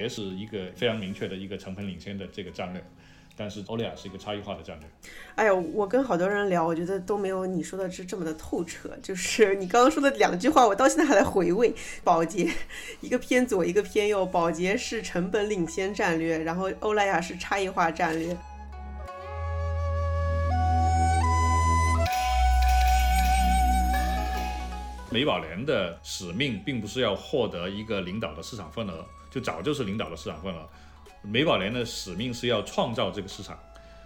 洁是一个非常明确的一个成本领先的这个战略。但是欧莱雅是一个差异化的战略。哎呦，我跟好多人聊，我觉得都没有你说的这这么的透彻。就是你刚刚说的两句话，我到现在还在回味。宝洁一个偏左，一个偏右。宝洁是成本领先战略，然后欧莱雅是差异化战略。美宝莲的使命并不是要获得一个领导的市场份额，就早就是领导的市场份额。美宝莲的使命是要创造这个市场，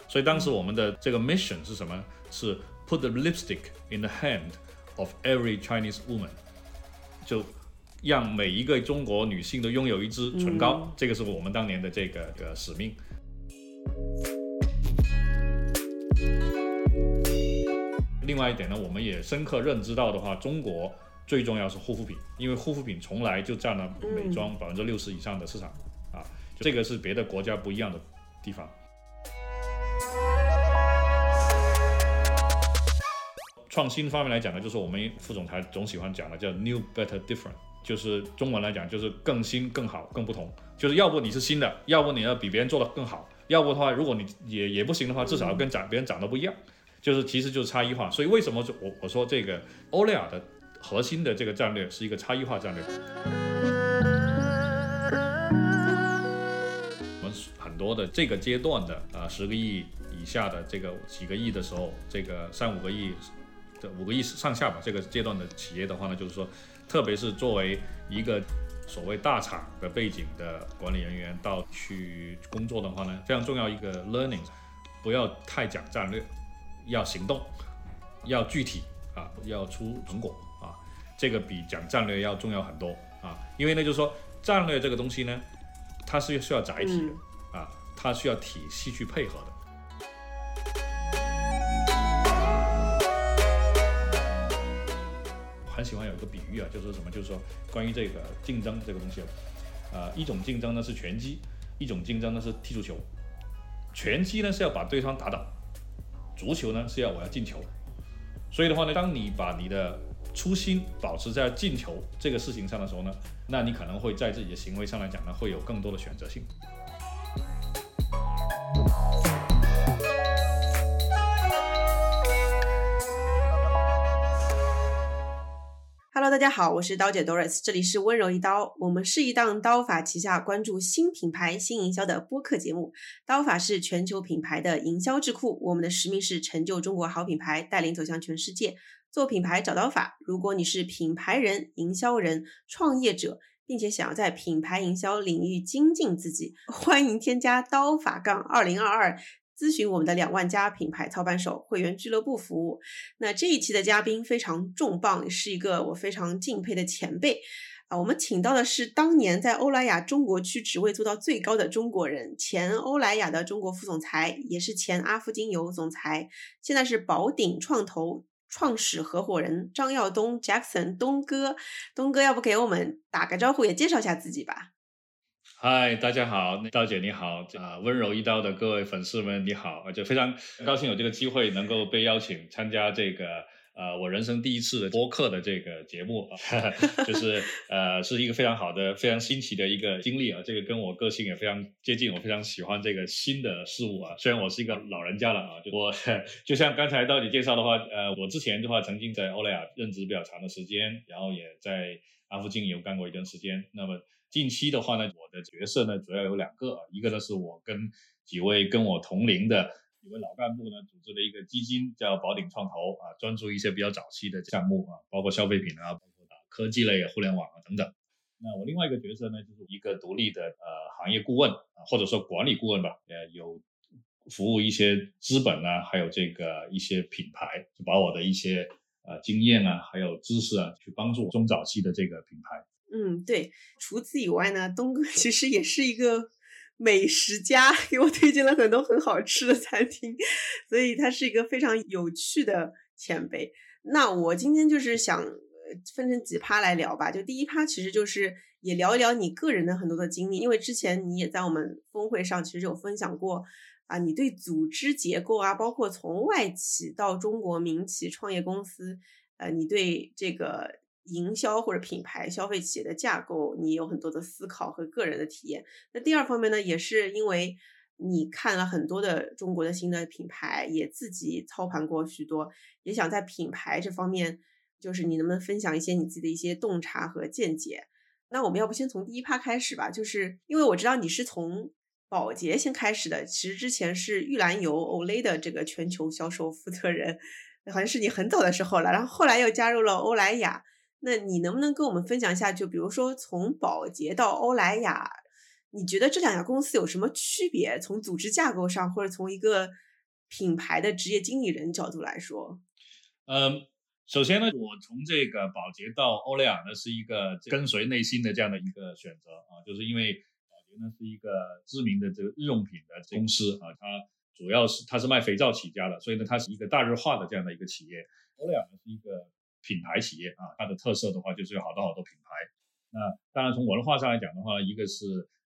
所以当时我们的这个 mission 是什么？是 put the lipstick in the hand of every Chinese woman，就让每一个中国女性都拥有一支唇膏，这个是我们当年的这个呃使命。另外一点呢，我们也深刻认知到的话，中国最重要是护肤品，因为护肤品从来就占了美妆百分之六十以上的市场啊。这个是别的国家不一样的地方。创新方面来讲呢，就是我们副总裁总喜欢讲的，叫 new, better, different，就是中文来讲就是更新、更好、更不同。就是要不你是新的，要不你要比别人做的更好，要不的话，如果你也也不行的话，至少要跟长别人长得不一样。就是其实就是差异化。所以为什么我我说这个欧莱雅的核心的这个战略是一个差异化战略？我们很多的这个阶段的啊十个亿以下的这个几个亿的时候，这个三五个亿的五个亿上下吧，这个阶段的企业的话呢，就是说，特别是作为一个所谓大厂的背景的管理人员到去工作的话呢，非常重要一个 learning，不要太讲战略，要行动，要具体啊，要出成果，这个比讲战略要重要很多啊，因为呢就是说战略这个东西呢，它是需要载体的。啊，它需要体系去配合的。很喜欢有一个比喻啊，就是什么？就是说关于这个竞争这个东西，啊，一种竞争呢是拳击，一种竞争呢是踢足球。拳击呢是要把对方打倒，足球呢是要我要进球。所以的话呢，当你把你的初心保持在进球这个事情上的时候呢，那你可能会在自己的行为上来讲呢，会有更多的选择性。Hello，大家好，我是刀姐 Doris，这里是温柔一刀。我们是一档刀法旗下关注新品牌、新营销的播客节目。刀法是全球品牌的营销智库，我们的使命是成就中国好品牌，带领走向全世界。做品牌找刀法。如果你是品牌人、营销人、创业者，并且想要在品牌营销领域精进自己，欢迎添加刀法杠二零二二。咨询我们的两万家品牌操盘手会员俱乐部服务。那这一期的嘉宾非常重磅，是一个我非常敬佩的前辈啊。我们请到的是当年在欧莱雅中国区职位做到最高的中国人，前欧莱雅的中国副总裁，也是前阿芙精油总裁，现在是宝鼎创投创始合伙人张耀东 Jackson 东哥。东哥，要不给我们打个招呼，也介绍一下自己吧。嗨，大家好，刀姐你好，啊，温柔一刀的各位粉丝们你好，就非常高兴有这个机会能够被邀请参加这个呃我人生第一次的播客的这个节目啊，就是呃是一个非常好的、非常新奇的一个经历啊，这个跟我个性也非常接近，我非常喜欢这个新的事物啊，虽然我是一个老人家了啊，我就像刚才刀姐介绍的话，呃，我之前的话曾经在欧莱雅任职比较长的时间，然后也在阿福精油干过一段时间，那么。近期的话呢，我的角色呢主要有两个，一个呢是我跟几位跟我同龄的几位老干部呢组织了一个基金，叫宝鼎创投啊，专注一些比较早期的项目啊，包括消费品啊，包括科技类、互联网啊等等。那我另外一个角色呢，就是一个独立的呃行业顾问啊，或者说管理顾问吧，呃，有服务一些资本啊，还有这个一些品牌，就把我的一些呃经验啊，还有知识啊，去帮助中早期的这个品牌。嗯，对。除此以外呢，东哥 其实也是一个美食家，给我推荐了很多很好吃的餐厅，所以他是一个非常有趣的前辈。那我今天就是想分成几趴来聊吧。就第一趴，其实就是也聊一聊你个人的很多的经历，因为之前你也在我们峰会上其实有分享过啊，你对组织结构啊，包括从外企到中国民企创业公司，呃，你对这个。营销或者品牌消费企业的架构，你有很多的思考和个人的体验。那第二方面呢，也是因为你看了很多的中国的新的品牌，也自己操盘过许多，也想在品牌这方面，就是你能不能分享一些你自己的一些洞察和见解？那我们要不先从第一趴开始吧，就是因为我知道你是从宝洁先开始的，其实之前是玉兰油 Olay 的这个全球销售负责人，好像是你很早的时候了，然后后来又加入了欧莱雅。那你能不能跟我们分享一下？就比如说从宝洁到欧莱雅，你觉得这两家公司有什么区别？从组织架构上，或者从一个品牌的职业经理人角度来说？嗯，首先呢，我从这个宝洁到欧莱雅呢，是一个跟随内心的这样的一个选择啊，就是因为宝洁呢是一个知名的这个日用品的公司啊，它主要是它是卖肥皂起家的，所以呢，它是一个大日化的这样的一个企业。欧莱雅呢是一个。品牌企业啊，它的特色的话就是有好多好多品牌。那当然从文化上来讲的话，一个是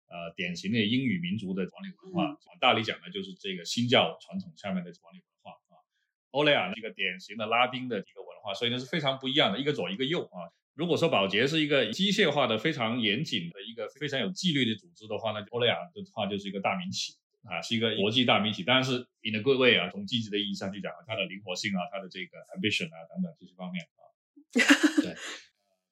呃典型的英语民族的管理文化，往大里讲呢就是这个新教传统下面的管理文化啊。欧莱雅呢一个典型的拉丁的一个文化，所以呢是非常不一样的，一个左一个右啊。如果说宝洁是一个机械化的、非常严谨的一个非常有纪律的组织的话，呢欧莱雅的话就是一个大民企啊，是一个国际大民企。当然是 in a good way 啊，从积极的意义上去讲，它的灵活性啊，它的这个 ambition 啊等等这些方面啊。对，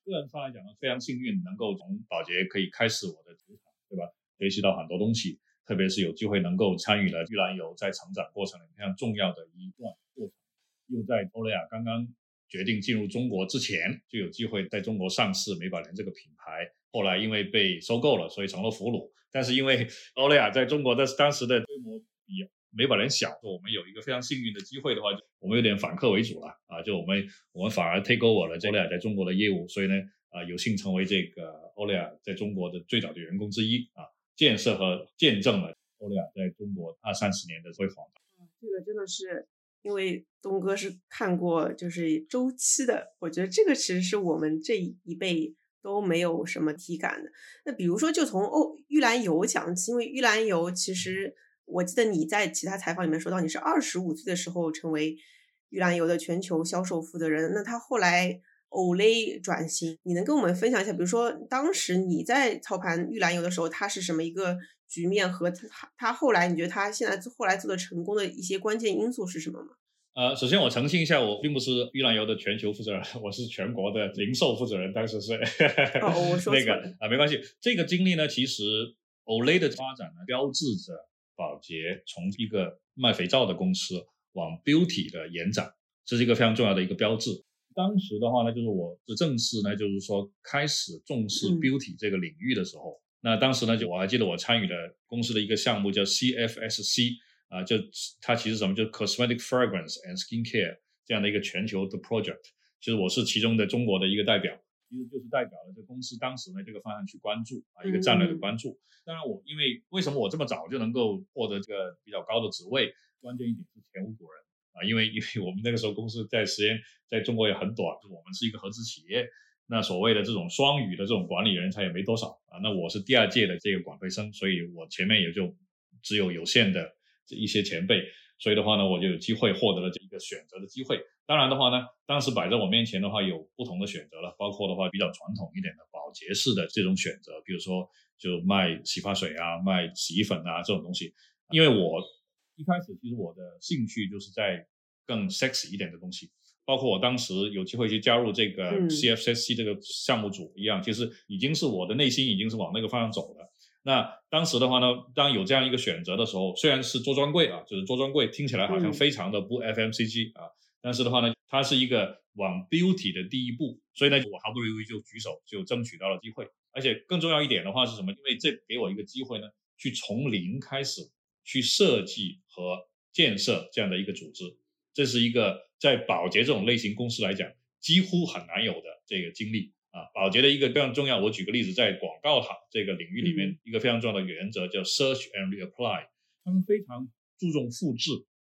个人上来讲呢，非常幸运能够从宝洁可以开始我的职场，对吧？学习到很多东西，特别是有机会能够参与了玉兰油在成长过程里非常重要的一段过程，又在欧莱雅刚刚决定进入中国之前，就有机会在中国上市美宝莲这个品牌，后来因为被收购了，所以成了俘虏。但是因为欧莱雅在中国的当时的规模比美宝莲小，我们有一个非常幸运的机会的话，我们有点反客为主了啊，就我们我们反而 take over 了欧莱雅在中国的业务，所以呢，啊，有幸成为这个欧莱雅在中国的最早的员工之一啊，建设和见证了欧莱雅在中国二三十年的辉煌。这个真的是因为东哥是看过就是周期的，我觉得这个其实是我们这一辈都没有什么体感的。那比如说就从欧玉兰油讲起，因为玉兰油其实。我记得你在其他采访里面说到，你是二十五岁的时候成为玉兰油的全球销售负责人。那他后来 Olay 转型，你能跟我们分享一下？比如说当时你在操盘玉兰油的时候，它是什么一个局面？和他他后来你觉得他现在后来做的成功的一些关键因素是什么吗？呃，首先我澄清一下，我并不是玉兰油的全球负责人，我是全国的零售负责人。当时是哦，我说 那个啊，没关系。这个经历呢，其实 Olay 的发展呢，标志着。宝洁从一个卖肥皂的公司往 beauty 的延展，这是一个非常重要的一个标志。当时的话呢，就是我是正式呢，就是说开始重视 beauty 这个领域的时候，那当时呢，就我还记得我参与的公司的一个项目叫 CFSC 啊，就它其实什么，就 cosmetic fragrance and skin care 这样的一个全球的 project，其实我是其中的中国的一个代表。其实就是代表了这公司当时呢这个方向去关注啊一个战略的关注。当然我因为为什么我这么早就能够获得这个比较高的职位？关键一点是前无古人啊，因为因为我们那个时候公司在时间在中国也很短，我们是一个合资企业，那所谓的这种双语的这种管理人才也没多少啊。那我是第二届的这个管培生，所以我前面也就只有有限的这一些前辈，所以的话呢，我就有机会获得了这一个选择的机会。当然的话呢，当时摆在我面前的话有不同的选择了，包括的话比较传统一点的保洁式的这种选择，比如说就卖洗发水啊、卖洗衣粉啊这种东西。因为我一开始其实我的兴趣就是在更 sexy 一点的东西，包括我当时有机会去加入这个 CFCC 这个项目组一样，其实已经是我的内心已经是往那个方向走了。那当时的话呢，当有这样一个选择的时候，虽然是做专柜啊，就是做专柜，听起来好像非常的不 FMCG 啊。但是的话呢，它是一个往 beauty 的第一步，所以呢，我毫不犹豫就举手就争取到了机会。而且更重要一点的话是什么？因为这给我一个机会呢，去从零开始去设计和建设这样的一个组织。这是一个在保洁这种类型公司来讲几乎很难有的这个经历啊。保洁的一个非常重要，我举个例子，在广告塔这个领域里面，一个非常重要的原则叫 search and reapply，他们非常注重复制。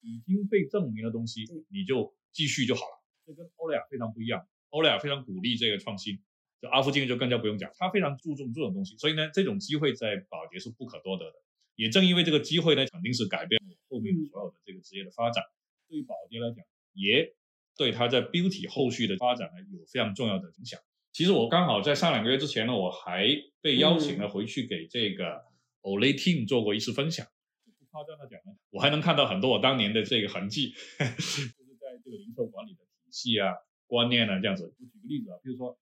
已经被证明的东西，你就继续就好了。这跟欧莱雅非常不一样。欧莱雅非常鼓励这个创新，就阿福经就更加不用讲，他非常注重这种东西。所以呢，这种机会在宝洁是不可多得的。也正因为这个机会呢，肯定是改变我后面所有的这个职业的发展。对于保洁来讲，也对他在 beauty 后续的发展呢有非常重要的影响。其实我刚好在上两个月之前呢，我还被邀请了回去给这个 Olay Team 做过一次分享。不夸张的讲呢，我还能看到很多我当年的这个痕迹，就是在这个零售管理的体系啊、观念啊这样子。我举个例子啊，比如说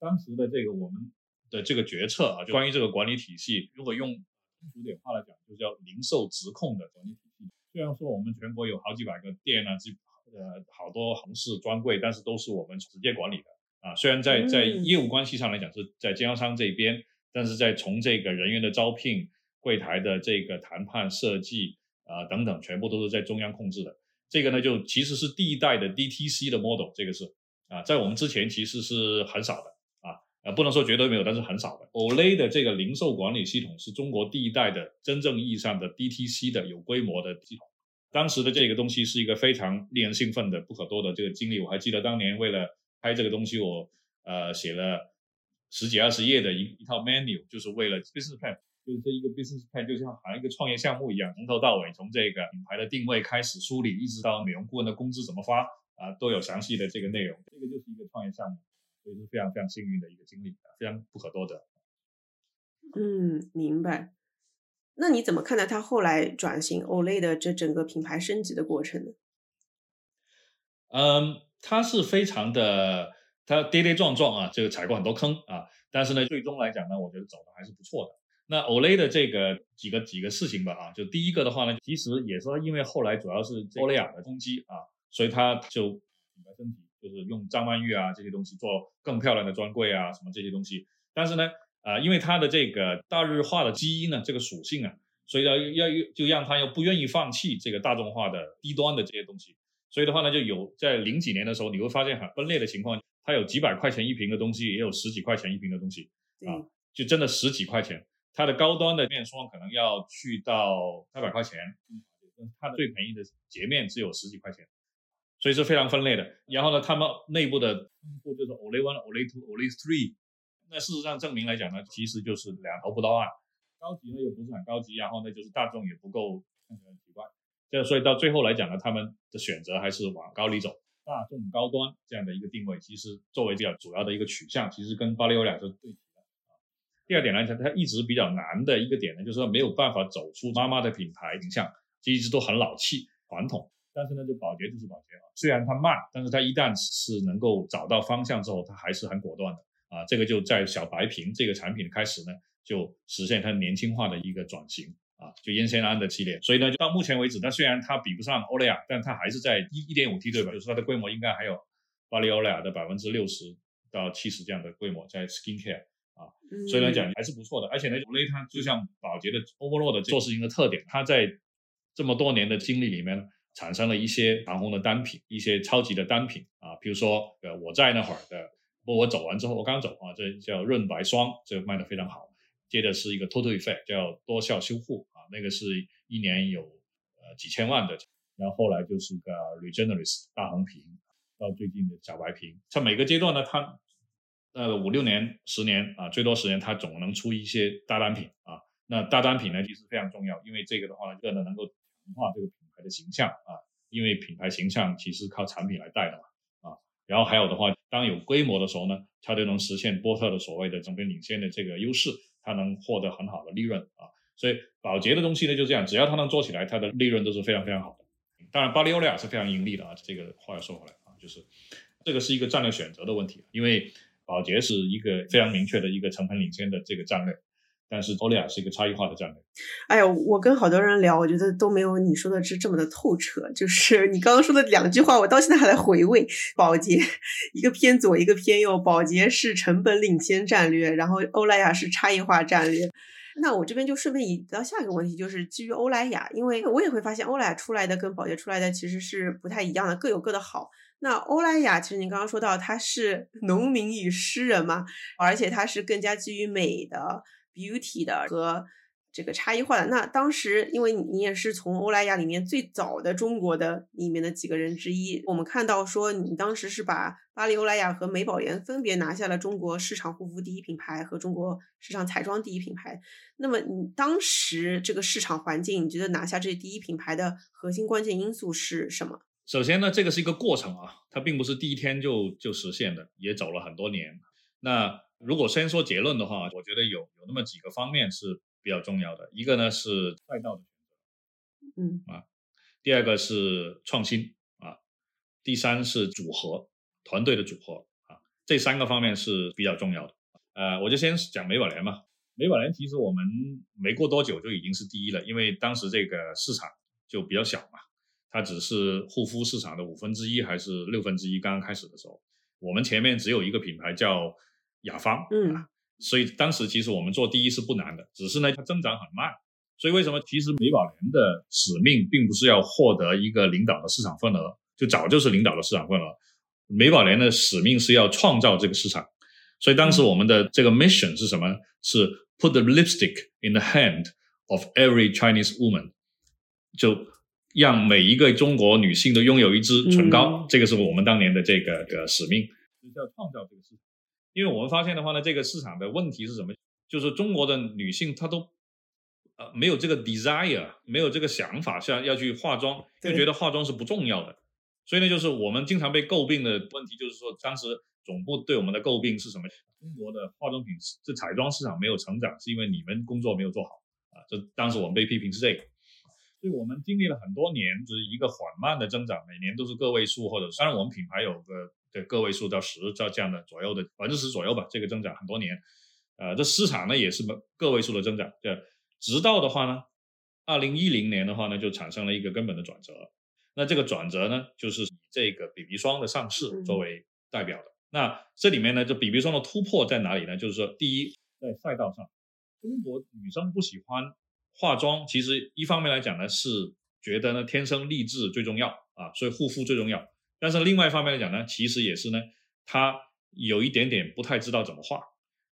当时的这个我们的这个决策啊，就关于这个管理体系，如果用通俗点话来讲，就叫零售直控的管理体系。虽然说我们全国有好几百个店啊，这呃好多横式专柜，但是都是我们直接管理的。啊，虽然在在业务关系上来讲是在经销商这边，但是在从这个人员的招聘、柜台的这个谈判、设计啊等等，全部都是在中央控制的。这个呢，就其实是第一代的 DTC 的 model，这个是啊，在我们之前其实是很少的啊，呃，不能说绝对没有，但是很少的。Olay 的这个零售管理系统是中国第一代的真正意义上的 DTC 的有规模的系统。当时的这个东西是一个非常令人兴奋的、不可多得这个经历。我还记得当年为了拍这个东西，我呃写了十几二十页的一一套 menu，就是为了 business plan，就是这一个 business plan 就像好像一个创业项目一样，从头到尾，从这个品牌的定位开始梳理，一直到美容顾问的工资怎么发啊，都有详细的这个内容。这个就是一个创业项目，所以是非常非常幸运的一个经历，非常不可多得。嗯，明白。那你怎么看待他后来转型 Olay 的这整个品牌升级的过程呢？嗯。他是非常的，他跌跌撞撞啊，这个踩过很多坑啊，但是呢，最终来讲呢，我觉得走的还是不错的。那 Olay 的这个几个几个事情吧啊，就第一个的话呢，其实也是因为后来主要是欧莱雅的冲击啊，所以他就品牌升级，就是用张曼玉啊这些东西做更漂亮的专柜啊什么这些东西。但是呢，啊，因为它的这个大日化的基因呢，这个属性啊，所以要要就让他又不愿意放弃这个大众化的低端的这些东西。所以的话呢，就有在零几年的时候，你会发现很分裂的情况，它有几百块钱一瓶的东西，也有十几块钱一瓶的东西，啊，就真的十几块钱。它的高端的面霜可能要去到三百块钱，它的最便宜的洁面只有十几块钱，所以是非常分裂的。然后呢，他们内部的称呼就是 Olay One、Olay Two、Olay Three，那事实上证明来讲呢，其实就是两头不到岸，高级呢又不是很高级，然后呢就是大众也不够，看起来很奇怪。这所以到最后来讲呢，他们的选择还是往高里走，大众高端这样的一个定位，其实作为比较主要的一个取向，其实跟巴黎欧莱雅是对齐的啊。第二点来讲，它一直比较难的一个点呢，就是说没有办法走出妈妈的品牌形象，一直都很老气传统。但是呢，就保洁就是保洁啊，虽然它慢，但是它一旦是能够找到方向之后，它还是很果断的啊。这个就在小白瓶这个产品开始呢，就实现它年轻化的一个转型。啊，就烟酰胺的系列，所以呢，就到目前为止，它虽然它比不上欧莱雅，但它还是在一一点五 T 对吧？就是它的规模应该还有巴黎欧莱雅的百分之六十到七十这样的规模在 skin care 啊，所以来讲还是不错的。而且呢，欧莱它就像宝洁的欧珀洛的做事情的特点，它在这么多年的经历里面产生了一些长红的单品，一些超级的单品啊，比如说呃我在那会儿的，不过我走完之后我刚走啊，这叫润白霜，这个卖的非常好。接着是一个 Total Effect，叫多效修护。那个是一年有呃几千万的，然后后来就是个 Regenerist 大红瓶，到最近的小白瓶，像每个阶段呢，它呃五六年、十年啊，最多十年，它总能出一些大单品啊。那大单品呢，其实非常重要，因为这个的话呢，个呢能够强化这个品牌的形象啊，因为品牌形象其实靠产品来带的嘛啊。然后还有的话，当有规模的时候呢，它就能实现波特的所谓的整个领先的这个优势，它能获得很好的利润啊。所以保洁的东西呢就这样，只要它能做起来，它的利润都是非常非常好的。当然，巴黎欧莱雅是非常盈利的啊。这个话要说回来啊，就是这个是一个战略选择的问题，因为保洁是一个非常明确的一个成本领先的这个战略，但是欧莱雅是一个差异化的战略。哎呀，我跟好多人聊，我觉得都没有你说的是这么的透彻。就是你刚刚说的两句话，我到现在还在回味。保洁一个偏左，一个偏右。保洁是成本领先战略，然后欧莱雅是差异化战略。那我这边就顺便引到下一个问题，就是基于欧莱雅，因为我也会发现欧莱雅出来的跟宝洁出来的其实是不太一样的，各有各的好。那欧莱雅其实你刚刚说到它是 农民与诗人嘛，而且它是更加基于美的 beauty 的和。这个差异化的那当时，因为你也是从欧莱雅里面最早的中国的里面的几个人之一，我们看到说你当时是把巴黎欧莱雅和美宝莲分别拿下了中国市场护肤第一品牌和中国市场彩妆第一品牌。那么你当时这个市场环境，你觉得拿下这第一品牌的核心关键因素是什么？首先呢，这个是一个过程啊，它并不是第一天就就实现的，也走了很多年。那如果先说结论的话，我觉得有有那么几个方面是比较重要的。一个呢是赛道的选择，嗯啊，第二个是创新啊，第三是组合团队的组合啊，这三个方面是比较重要的。呃，我就先讲美宝莲嘛。美宝莲其实我们没过多久就已经是第一了，因为当时这个市场就比较小嘛，它只是护肤市场的五分之一还是六分之一。刚刚开始的时候，我们前面只有一个品牌叫雅芳，嗯啊，所以当时其实我们做第一是不难的，只是呢它增长很慢。所以为什么其实美宝莲的使命并不是要获得一个领导的市场份额，就早就是领导的市场份额。美宝莲的使命是要创造这个市场。所以当时我们的这个 mission 是什么？是 put the lipstick in the hand of every Chinese woman，就让每一个中国女性都拥有一支唇膏。嗯这个是我们当年的这个个使命，就是要创造这个市场。因为我们发现的话呢，这个市场的问题是什么？就是中国的女性她都呃没有这个 desire，没有这个想法，像要去化妆，就觉得化妆是不重要的。所以呢，就是我们经常被诟病的问题，就是说当时总部对我们的诟病是什么？中国的化妆品这彩妆市场没有成长，是因为你们工作没有做好啊。这当时我们被批评是这个。所以我们经历了很多年，就是一个缓慢的增长，每年都是个位数，或者虽然我们品牌有个的个位数到十到这样的左右的百分之十左右吧，这个增长很多年。呃，这市场呢也是个位数的增长，对。直到的话呢，二零一零年的话呢，就产生了一个根本的转折。那这个转折呢，就是以这个 BB 霜的上市作为代表的。那这里面呢，这 BB 霜的突破在哪里呢？就是说，第一，在赛道上，中国女生不喜欢化妆，其实一方面来讲呢，是觉得呢天生丽质最重要啊，所以护肤最重要。但是另外一方面来讲呢，其实也是呢，他有一点点不太知道怎么画，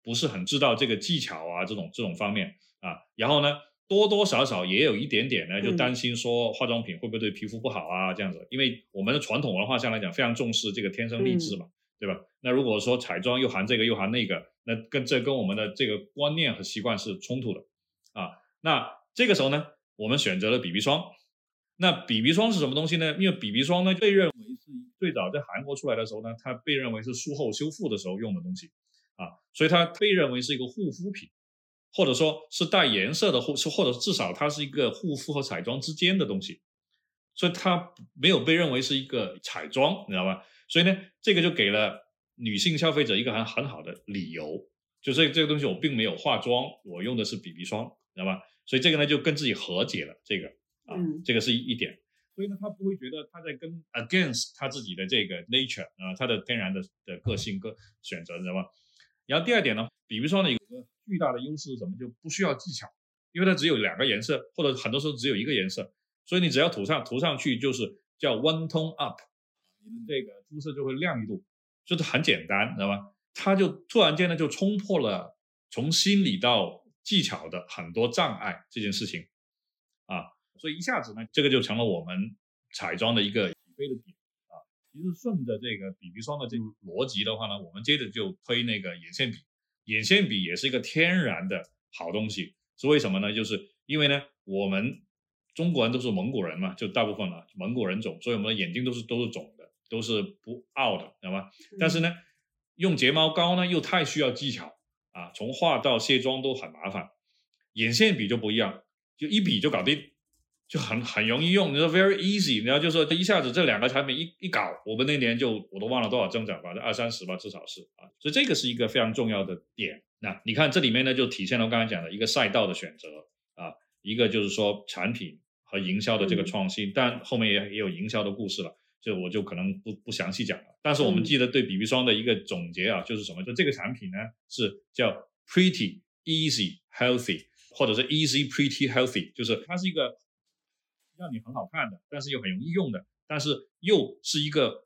不是很知道这个技巧啊这种这种方面啊。然后呢，多多少少也有一点点呢，就担心说化妆品会不会对皮肤不好啊这样子。因为我们的传统文化上来讲，非常重视这个天生丽质嘛。对吧？那如果说彩妆又含这个又含那个，那跟这跟我们的这个观念和习惯是冲突的啊。那这个时候呢，我们选择了 BB 霜。那 BB 霜是什么东西呢？因为 BB 霜呢被认为是最早在韩国出来的时候呢，它被认为是术后修复的时候用的东西啊，所以它被认为是一个护肤品，或者说是带颜色的护，或者至少它是一个护肤和彩妆之间的东西，所以它没有被认为是一个彩妆，你知道吧？所以呢，这个就给了女性消费者一个很很好的理由，就是这个东西我并没有化妆，我用的是 BB 霜，知道吧？所以这个呢就跟自己和解了，这个啊，嗯这个是一点。所以呢，他不会觉得他在跟 against 他自己的这个 nature 啊、他的天然的的个性个选择，你知道吧？然后第二点呢比如说呢有个巨大的优势是什么？就不需要技巧，因为它只有两个颜色，或者很多时候只有一个颜色，所以你只要涂上涂上去就是叫 one tone up。你的这个肤色就会亮一度，就是很简单，知道吧？它就突然间呢就冲破了从心理到技巧的很多障碍这件事情，所以一下子呢，这个就成了我们彩妆的一个起飞的点啊。其实顺着这个 BB 霜的这个逻辑的话呢，我们接着就推那个眼线笔，眼线笔也是一个天然的好东西，是为什么呢？就是因为呢，我们中国人都是蒙古人嘛，就大部分啊蒙古人种，所以我们的眼睛都是都是肿的。都是不凹的，知道吗？但是呢，用睫毛膏呢又太需要技巧啊，从画到卸妆都很麻烦。眼线笔就不一样，就一笔就搞定，就很很容易用。你说 very easy，你要就说一下子这两个产品一一搞，我们那年就我都忘了多少增长，反正二三十吧，至少是啊。所以这个是一个非常重要的点。那你看这里面呢，就体现了我刚才讲的一个赛道的选择啊，一个就是说产品和营销的这个创新，但后面也也有营销的故事了。这我就可能不不详细讲了，但是我们记得对 BB 霜的一个总结啊，就是什么？就这个产品呢是叫 Pretty Easy Healthy，或者是 Easy Pretty Healthy，就是它是一个让你很好看的，但是又很容易用的，但是又是一个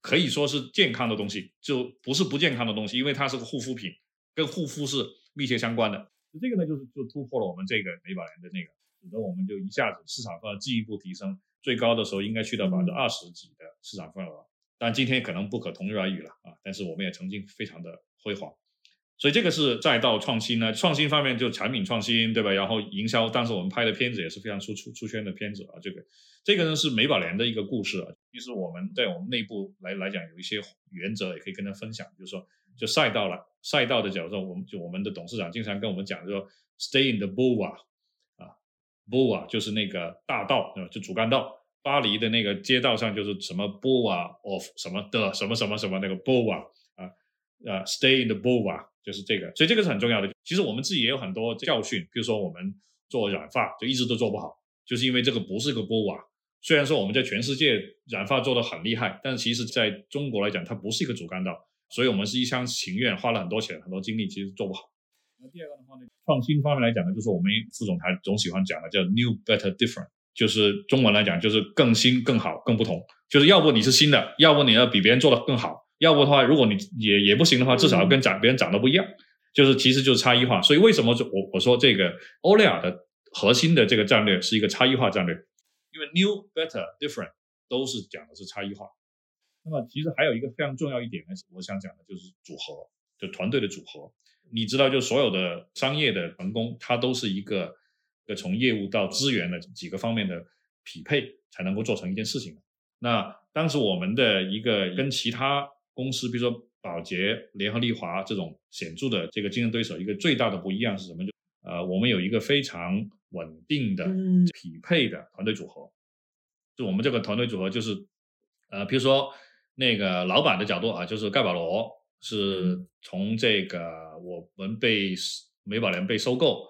可以说是健康的东西，就不是不健康的东西，因为它是个护肤品，跟护肤是密切相关的。这个呢，就是就突破了我们这个美宝莲的那个，使得我们就一下子市场份额进一步提升。最高的时候应该去到百分之二十几的市场份额，但今天可能不可同日而语了啊！但是我们也曾经非常的辉煌，所以这个是再到创新呢，创新方面就产品创新对吧？然后营销，当时我们拍的片子也是非常出出出圈的片子啊。这个这个呢是美宝莲的一个故事啊。其实我们在我们内部来来讲有一些原则也可以跟他分享，就是说就赛道了。赛道的角度，我们就我们的董事长经常跟我们讲就说，stay in the boulevard 啊，boulevard 就是那个大道，对吧就主干道。巴黎的那个街道上就是什么 boulevard of 什么的什么什么什么那个 boulevard 啊啊，stay in the boulevard 就是这个，所以这个是很重要的。其实我们自己也有很多教训，比如说我们做染发就一直都做不好，就是因为这个不是个 boulevard。虽然说我们在全世界染发做的很厉害，但是其实在中国来讲，它不是一个主干道，所以我们是一厢情愿，花了很多钱、很多精力，其实做不好。那第二个的话呢，创新方面来讲呢，就是我们副总裁总喜欢讲的，叫 new, better, different。就是中文来讲，就是更新、更好、更不同。就是要不你是新的，要不你要比别人做的更好，要不的话，如果你也也不行的话，至少要跟长别人长得不一样。就是其实就是差异化。所以为什么我我说这个欧莱雅的核心的这个战略是一个差异化战略？因为 new、better、different 都是讲的是差异化。那么其实还有一个非常重要一点呢，我想讲的就是组合，就团队的组合。你知道，就所有的商业的成功，它都是一个。个从业务到资源的几个方面的匹配，才能够做成一件事情。那当时我们的一个跟其他公司，比如说宝洁、联合利华这种显著的这个竞争对手，一个最大的不一样是什么？就呃，我们有一个非常稳定的匹配的团队组合。就我们这个团队组合，就是呃，比如说那个老板的角度啊，就是盖保罗是从这个我们被美宝莲被收购。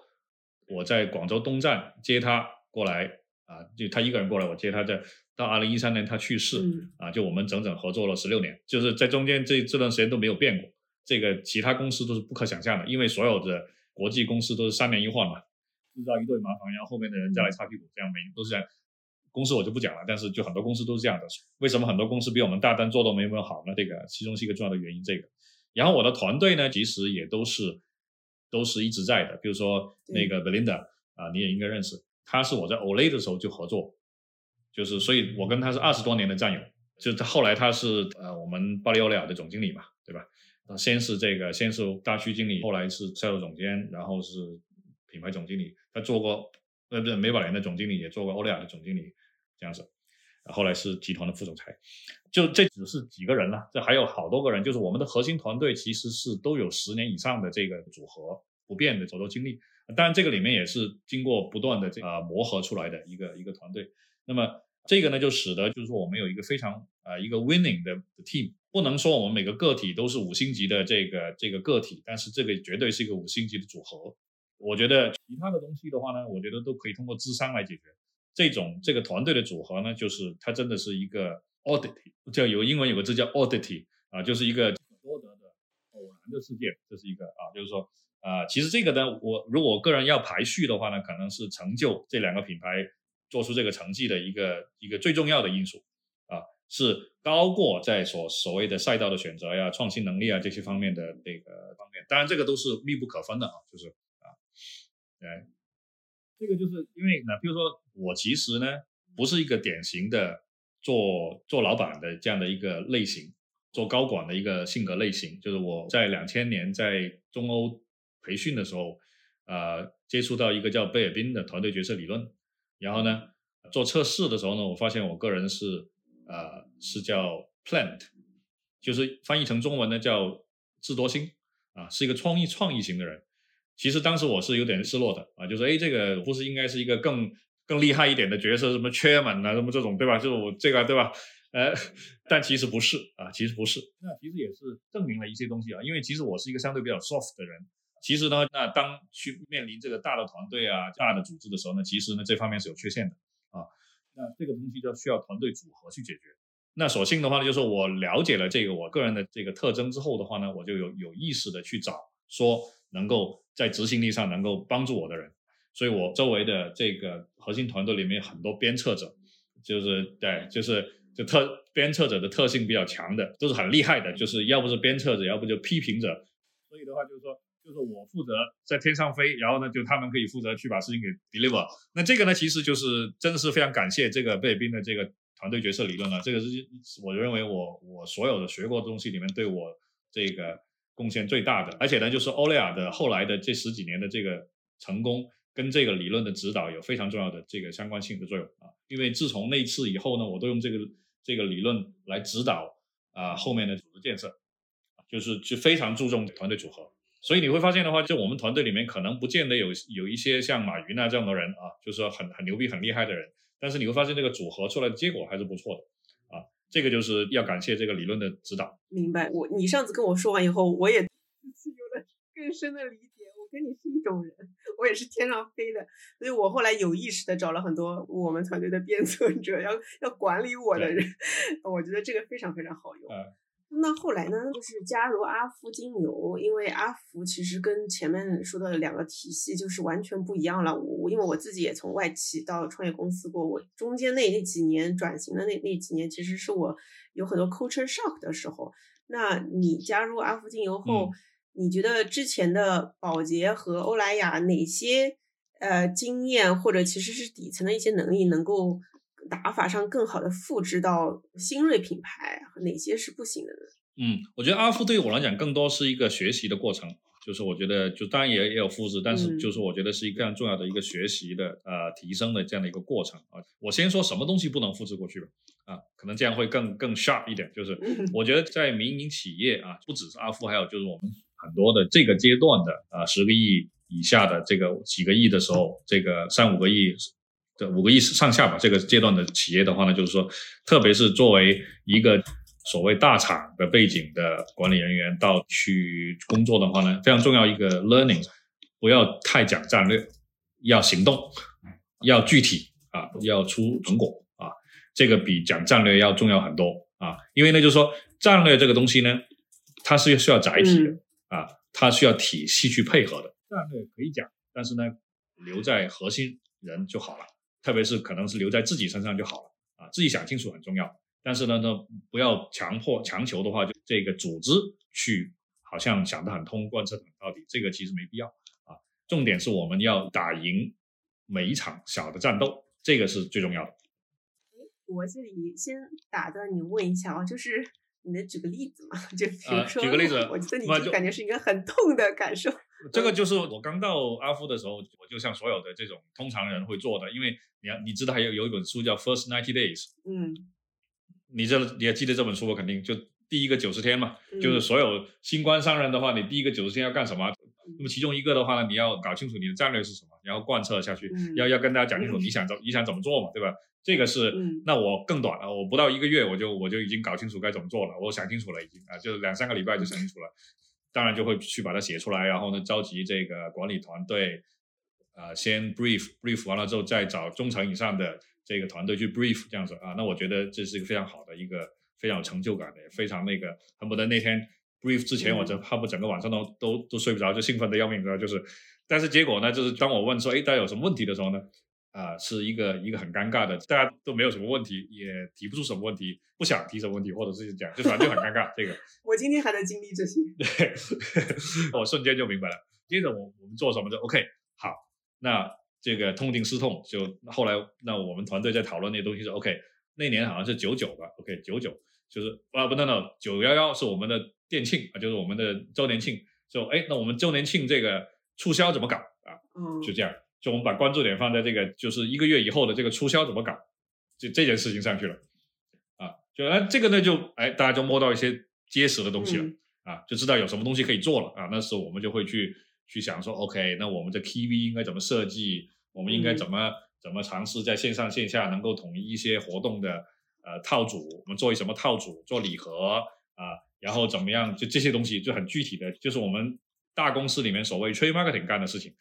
我在广州东站接他过来啊，就他一个人过来，我接他。在到二零一三年他去世啊，就我们整整合作了十六年，就是在中间这这段时间都没有变过。这个其他公司都是不可想象的，因为所有的国际公司都是三年一换嘛，制造一堆麻烦，然后后面的人再来擦屁股，这样每年都是这样。公司我就不讲了，但是就很多公司都是这样的。为什么很多公司比我们大但做的没我们好呢？这个其中是一个重要的原因。这个，然后我的团队呢，其实也都是。都是一直在的，比如说那个 Belinda 啊，你也应该认识，他是我在 Olay 的时候就合作，就是所以我跟他是二十多年的战友，就是后来他是呃我们巴黎欧莱雅的总经理嘛，对吧？先是这个先是大区经理，后来是销售总监，然后是品牌总经理，他做过呃不是美宝莲的总经理，也做过欧莱雅的总经理这样子。后来是集团的副总裁，就这只是几个人了，这还有好多个人，就是我们的核心团队其实是都有十年以上的这个组合不变的走动经历。当然，这个里面也是经过不断的这呃磨合出来的一个一个团队。那么这个呢，就使得就是说我们有一个非常呃一个 winning 的 team，不能说我们每个个体都是五星级的这个这个个体，但是这个绝对是一个五星级的组合。我觉得其他的东西的话呢，我觉得都可以通过智商来解决。这种这个团队的组合呢，就是它真的是一个 oddity，叫有英文有个字叫 oddity 啊，就是一个多得的偶然的事件，这是一个啊，就是说啊，其实这个呢，我如果个人要排序的话呢，可能是成就这两个品牌做出这个成绩的一个一个最重要的因素啊，是高过在所所谓的赛道的选择呀、创新能力啊这些方面的这个方面，当然这个都是密不可分的啊，就是啊，哎。这个就是因为呢，比如说我其实呢不是一个典型的做做老板的这样的一个类型，做高管的一个性格类型。就是我在两千年在中欧培训的时候，呃，接触到一个叫贝尔宾的团队决策理论，然后呢做测试的时候呢，我发现我个人是呃是叫 plant，就是翻译成中文呢叫智多星啊，是一个创意创意型的人。其实当时我是有点失落的啊，就说哎，这个不是应该是一个更更厉害一点的角色，什么缺门啊，什么这种，对吧？就是我这个，对吧？呃，但其实不是啊，其实不是。那其实也是证明了一些东西啊，因为其实我是一个相对比较 soft 的人。其实呢，那当去面临这个大的团队啊、大的组织的时候呢，其实呢这方面是有缺陷的啊。那这个东西就需要团队组合去解决。那所幸的话呢，就是我了解了这个我个人的这个特征之后的话呢，我就有有意识的去找说。能够在执行力上能够帮助我的人，所以我周围的这个核心团队里面很多鞭策者，就是对，就是就特鞭策者的特性比较强的，都是很厉害的，就是要不是鞭策者，要不就批评者。所以的话就是说，就是我负责在天上飞，然后呢，就他们可以负责去把事情给 deliver。那这个呢，其实就是真的是非常感谢这个贝尔宾的这个团队决策理论了。这个是我认为我我所有的学过的东西里面对我这个。贡献最大的，而且呢，就是欧莱雅的后来的这十几年的这个成功，跟这个理论的指导有非常重要的这个相关性的作用啊。因为自从那次以后呢，我都用这个这个理论来指导啊后面的组织建设。就是就非常注重团队组合。所以你会发现的话，就我们团队里面可能不见得有有一些像马云啊这样的人啊，就是说很很牛逼、很厉害的人，但是你会发现这个组合出来的结果还是不错的啊。这个就是要感谢这个理论的指导。明白，我你上次跟我说完以后，我也 有了更深的理解。我跟你是一种人，我也是天上飞的，所以我后来有意识的找了很多我们团队的 编策者，要要管理我的人，我觉得这个非常非常好用。那后来呢？就是加入阿芙精油，因为阿芙其实跟前面说的两个体系就是完全不一样了。我我因为我自己也从外企到创业公司过，我中间那那几年转型的那那几年，其实是我有很多 culture shock 的时候。那你加入阿芙精油后，你觉得之前的宝洁和欧莱雅哪些呃经验或者其实是底层的一些能力能够？打法上更好的复制到新锐品牌，哪些是不行的呢？嗯，我觉得阿福对于我来讲更多是一个学习的过程，就是我觉得就当然也也有复制，但是就是我觉得是一个非常重要的一个学习的呃提升的这样的一个过程啊。我先说什么东西不能复制过去吧，啊，可能这样会更更 sharp 一点。就是我觉得在民营企业啊，不只是阿福，还有就是我们很多的这个阶段的啊十个亿以下的这个几个亿的时候，这个三五个亿。这五个亿上下吧，这个阶段的企业的话呢，就是说，特别是作为一个所谓大厂的背景的管理人员到去工作的话呢，非常重要一个 learning，不要太讲战略，要行动，要具体啊，要出成果啊，这个比讲战略要重要很多啊，因为呢，就是说战略这个东西呢，它是需要载体的啊，它需要体系去配合的。战略可以讲，但是呢，留在核心人就好了。特别是可能是留在自己身上就好了啊，自己想清楚很重要。但是呢，呢不要强迫强求的话，就这个组织去好像想得很通，贯彻很到底，这个其实没必要啊。重点是我们要打赢每一场小的战斗，这个是最重要的。我这里先打断你问一下啊，就是你能举个例子吗？就比如说，举个例子，我觉得你就感觉是一个很痛的感受。这个就是我刚到阿夫的时候，我就像所有的这种通常人会做的，因为你要你知道还有有一本书叫《First Ninety Days》，嗯，你这你也记得这本书，我肯定就第一个九十天嘛，就是所有新官上任的话，你第一个九十天要干什么？那么其中一个的话呢，你要搞清楚你的战略是什么，然后贯彻下去，要要跟大家讲清楚你想怎你想怎么做嘛，对吧？这个是，那我更短了，我不到一个月我就我就已经搞清楚该怎么做了，我想清楚了已经啊，就是两三个礼拜就想清楚了。当然就会去把它写出来，然后呢，召集这个管理团队，啊，先 brief brief 完了之后，再找中层以上的这个团队去 brief 这样子啊。那我觉得这是一个非常好的一个非常有成就感的，也非常那个恨不得那天 brief 之前，我这恨不整个晚上都都都睡不着，就兴奋的要命，知道就是。但是结果呢，就是当我问说，哎，大家有什么问题的时候呢？啊，是一个一个很尴尬的，大家都没有什么问题，也提不出什么问题，不想提什么问题，或者是讲，就反正就很尴尬。这个 我今天还在经历这些，对，我瞬间就明白了。接着我我们做什么就 OK，好，那这个痛定思痛，就后来那我们团队在讨论那些东西是 OK。那年好像是九九吧，OK，九九就是啊不，no no，九幺幺是我们的店庆啊，就是我们的周年庆，就哎，那我们周年庆这个促销怎么搞啊？嗯，就这样。就我们把关注点放在这个，就是一个月以后的这个促销怎么搞，就这件事情上去了，啊，就哎这个呢就哎大家就摸到一些结实的东西了，啊，就知道有什么东西可以做了啊，那时候我们就会去去想说，OK，那我们的 KV 应该怎么设计，我们应该怎么怎么尝试在线上线下能够统一一些活动的呃套组，我们做一什么套组，做礼盒啊，然后怎么样，就这些东西就很具体的，就是我们大公司里面所谓 trade marketing 干的事情。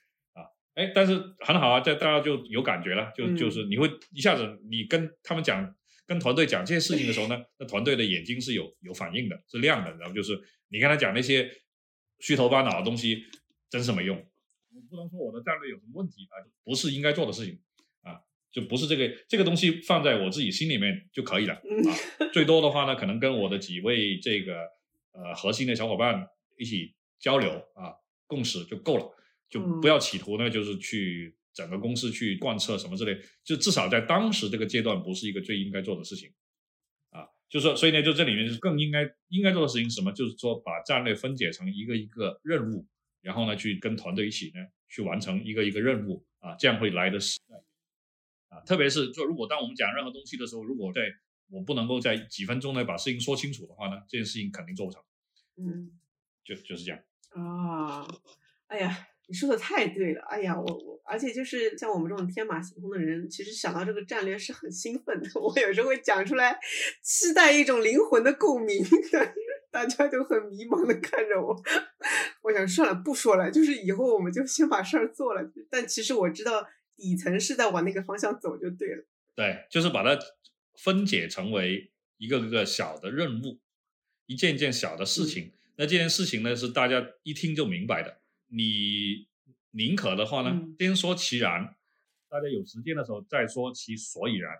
哎，但是很好啊，这大家就有感觉了，就就是你会一下子，你跟他们讲，跟团队讲这些事情的时候呢，那团队的眼睛是有有反应的，是亮的，然后就是你跟他讲那些虚头巴脑的东西，真是没用。我不能说我的战略有什么问题啊，不是应该做的事情啊，就不是这个这个东西放在我自己心里面就可以了啊。最多的话呢，可能跟我的几位这个呃核心的小伙伴一起交流啊，共识就够了。就不要企图呢，就是去整个公司去贯彻什么之类，就至少在当时这个阶段不是一个最应该做的事情，啊，就是说，所以呢，就这里面是更应该应该做的事情是什么？就是说把战略分解成一个一个任务，然后呢，去跟团队一起呢去完成一个一个任务，啊，这样会来的实在，啊，特别是说如果当我们讲任何东西的时候，如果在我不能够在几分钟内把事情说清楚的话呢，这件事情肯定做不成。嗯，就就是这样。啊，哎呀，你说的太对了，哎呀，我我，而且就是像我们这种天马行空的人，其实想到这个战略是很兴奋的。我有时候会讲出来，期待一种灵魂的共鸣，但是大家都很迷茫的看着我。我想算了，不说了，就是以后我们就先把事儿做了。但其实我知道底层是在往那个方向走，就对了。对，就是把它分解成为一个个小的任务，一件一件小的事情。那这件事情呢，是大家一听就明白的。你宁可的话呢，先说其然，大家有时间的时候再说其所以然，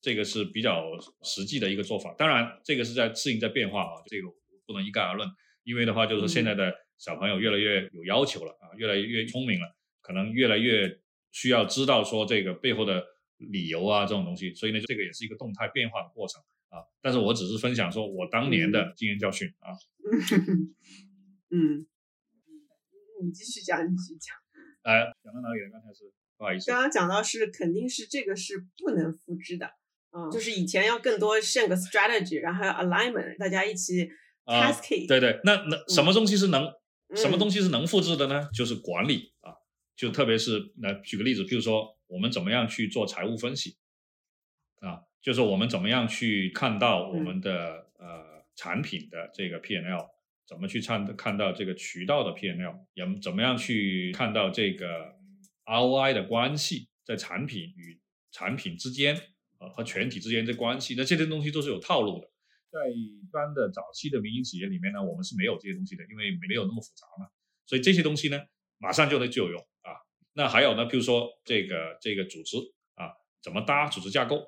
这个是比较实际的一个做法。当然，这个是在适应在变化啊，这个不能一概而论。因为的话，就是现在的小朋友越来越有要求了啊，越来越聪明了，可能越来越需要知道说这个背后的理由啊这种东西。所以呢，这个也是一个动态变化的过程。啊，但是我只是分享说我当年的经验教训啊。嗯，你继续讲，你继续讲。哎，讲到哪里了？刚才是不好意思。刚刚讲到是肯定是这个是不能复制的，嗯，就是以前要更多像个 strategy，然后 alignment，大家一起 cascade。对对，那那什么东西是能什么东西是能复制的呢？就是管理啊，就特别是那举个例子，比如说我们怎么样去做财务分析啊。就是我们怎么样去看到我们的呃产品的这个 P&L，怎么去看看到这个渠道的 P&L，也怎么样去看到这个 ROI 的关系，在产品与产品之间呃和全体之间的关系，那这些东西都是有套路的。在一般的早期的民营企业里面呢，我们是没有这些东西的，因为没有那么复杂嘛。所以这些东西呢，马上就能就有用啊。那还有呢，比如说这个这个组织啊，怎么搭组织架构？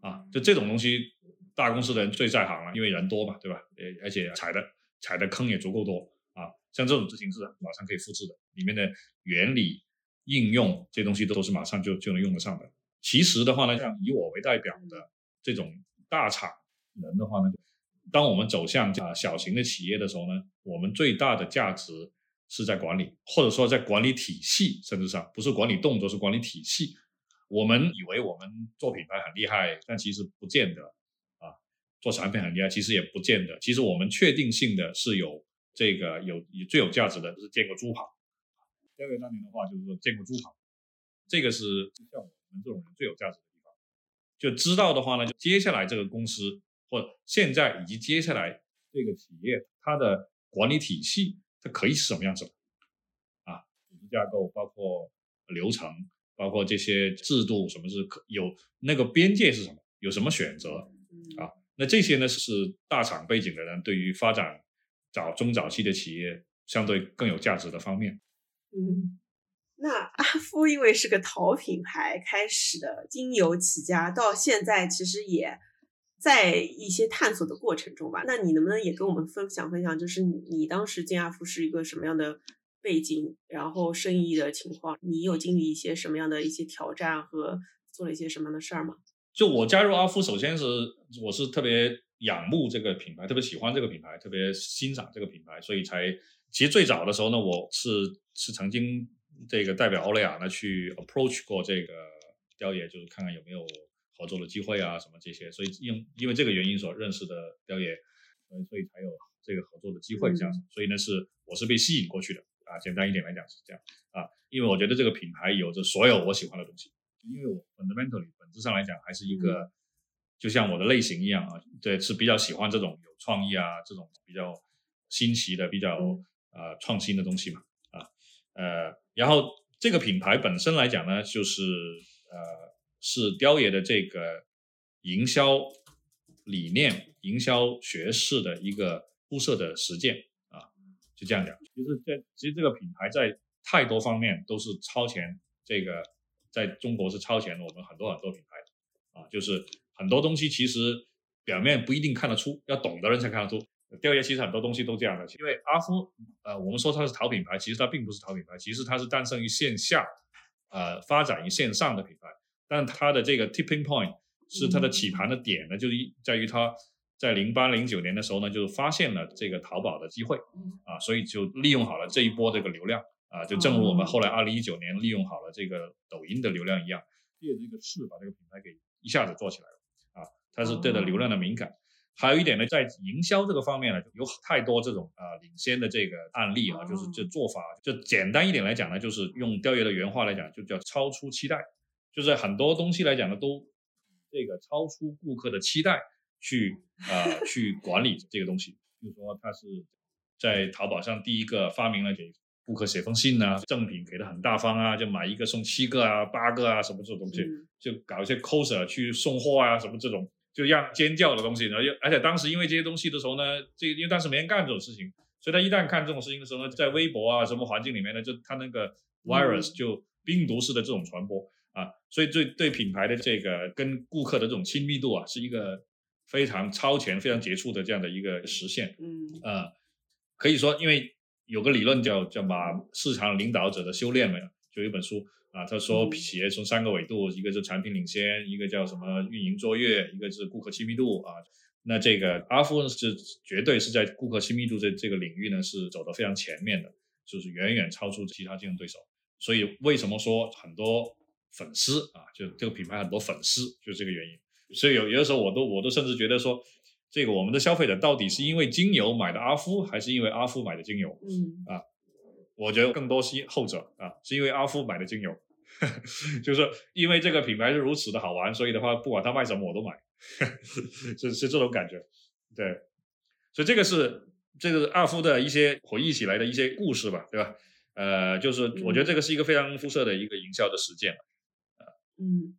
啊，就这种东西，大公司的人最在行了，因为人多嘛，对吧？呃，而且踩的踩的坑也足够多啊。像这种执行是马上可以复制的，里面的原理、应用这东西都是马上就就能用得上的。其实的话呢，像以我为代表的这种大厂人的话呢，当我们走向啊小型的企业的时候呢，我们最大的价值是在管理，或者说在管理体系，甚至上不是管理动作，是管理体系。我们以为我们做品牌很厉害，但其实不见得。做产品很厉害，其实也不见得。其实我们确定性的是有这个有最有价值的，就是见过猪跑。第二个当年的话，就是说见过猪跑，这个是像我们这种人最有价值的地方。就知道的话呢，就接下来这个公司或现在以及接下来这个企业，它的管理体系它可以是什么样子啊？组织架构包括流程。包括这些制度，什么是可有那个边界是什么？有什么选择啊？那这些呢是大厂背景的人对于发展早中早期的企业相对更有价值的方面。嗯，那阿夫因为是个淘品牌开始的，经由起家到现在，其实也在一些探索的过程中吧。那你能不能也跟我们分享分享，就是你当时进阿夫是一个什么样的？背景，然后生意的情况，你有经历一些什么样的一些挑战和做了一些什么样的事儿吗？就我加入阿夫，首先是我是特别仰慕这个品牌，特别喜欢这个品牌，特别欣赏这个品牌，所以才其实最早的时候呢，我是是曾经这个代表欧莱雅呢去 approach 过这个雕爷，就是看看有没有合作的机会啊什么这些，所以因因为这个原因所认识的雕爷，嗯，所以才有这个合作的机会这样子，所以呢是我是被吸引过去的。啊，简单一点来讲是这样啊，因为我觉得这个品牌有着所有我喜欢的东西，因为我 fundamentally 本质上来讲还是一个，就像我的类型一样啊，对，是比较喜欢这种有创意啊，这种比较新奇的、比较呃创新的东西嘛啊呃，然后这个品牌本身来讲呢，就是呃是雕爷的这个营销理念、营销学士的一个铺设的实践啊。就这样讲，就是这其实这个品牌在太多方面都是超前，这个在中国是超前我们很多很多品牌啊，就是很多东西其实表面不一定看得出，要懂的人才看得出。调研其实很多东西都这样的，因为阿芙呃，我们说它是淘品牌，其实它并不是淘品牌，其实它是诞生于线下，呃，发展于线上的品牌，但它的这个 tipping point 是它的起盘的点呢，就是在于它。在零八零九年的时候呢，就是发现了这个淘宝的机会，啊，所以就利用好了这一波这个流量，啊，就正如我们后来二零一九年利用好了这个抖音的流量一样，借这个势把这个品牌给一下子做起来了，啊，它是对的流量的敏感，还有一点呢，在营销这个方面呢，有太多这种啊领先的这个案例啊，就是这做法，就简单一点来讲呢，就是用雕爷的原话来讲，就叫超出期待，就是很多东西来讲呢，都这个超出顾客的期待去啊去管理这个东西。比如说，他是在淘宝上第一个发明了给顾客写封信啊，赠品给的很大方啊，就买一个送七个啊、八个啊什么这种东西，就搞一些 coser 去送货啊什么这种。就让尖叫的东西，然后又而且当时因为这些东西的时候呢，这因为当时没人干这种事情，所以他一旦干这种事情的时候呢，在微博啊什么环境里面呢，就他那个 virus 就病毒式的这种传播啊，所以对对品牌的这个跟顾客的这种亲密度啊，是一个非常超前、非常杰出的这样的一个实现。嗯，呃，可以说，因为有个理论叫叫把市场领导者的修炼嘛，就有一本书。啊，他说企业从三个维度，一个是产品领先，一个叫什么运营卓越，一个是顾客亲密度啊。那这个阿夫是绝对是在顾客亲密度这这个领域呢是走得非常前面的，就是远远超出其他竞争对手。所以为什么说很多粉丝啊，就这个品牌很多粉丝，就是这个原因。所以有有的时候我都我都甚至觉得说，这个我们的消费者到底是因为精油买的阿夫，还是因为阿夫买的精油？嗯啊，我觉得更多是后者啊，是因为阿夫买的精油。就是因为这个品牌是如此的好玩，所以的话，不管他卖什么我都买，是是这种感觉。对，所以这个是这个阿夫的一些回忆起来的一些故事吧，对吧？呃，就是我觉得这个是一个非常肤色的一个营销的实践。嗯，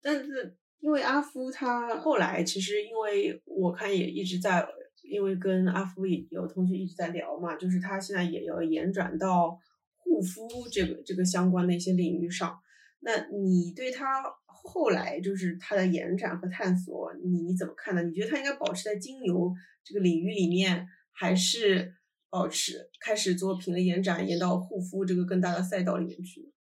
但是因为阿夫他后来其实因为我看也一直在，因为跟阿夫有同学一直在聊嘛，就是他现在也要延展到。护肤这个这个相关的一些领域上，那你对他后来就是他的延展和探索，你你怎么看呢？你觉得他应该保持在精油这个领域里面，还是保持开始做品类延展，延到护肤这个更大的赛道里面去？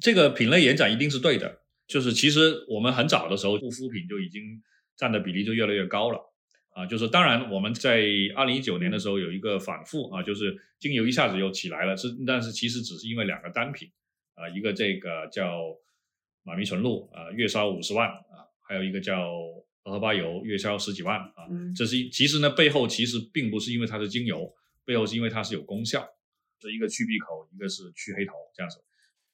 这个品类延展一定是对的，就是其实我们很早的时候，护肤品就已经占的比例就越来越高了。啊，就是当然，我们在二零一九年的时候有一个反复啊，就是精油一下子又起来了，是但是其实只是因为两个单品啊，一个这个叫马迷醇露啊，月销五十万啊，还有一个叫荷荷巴油，月销十几万啊，这是其实呢背后其实并不是因为它是精油，背后是因为它是有功效，是一个去闭口，一个是去黑头这样子。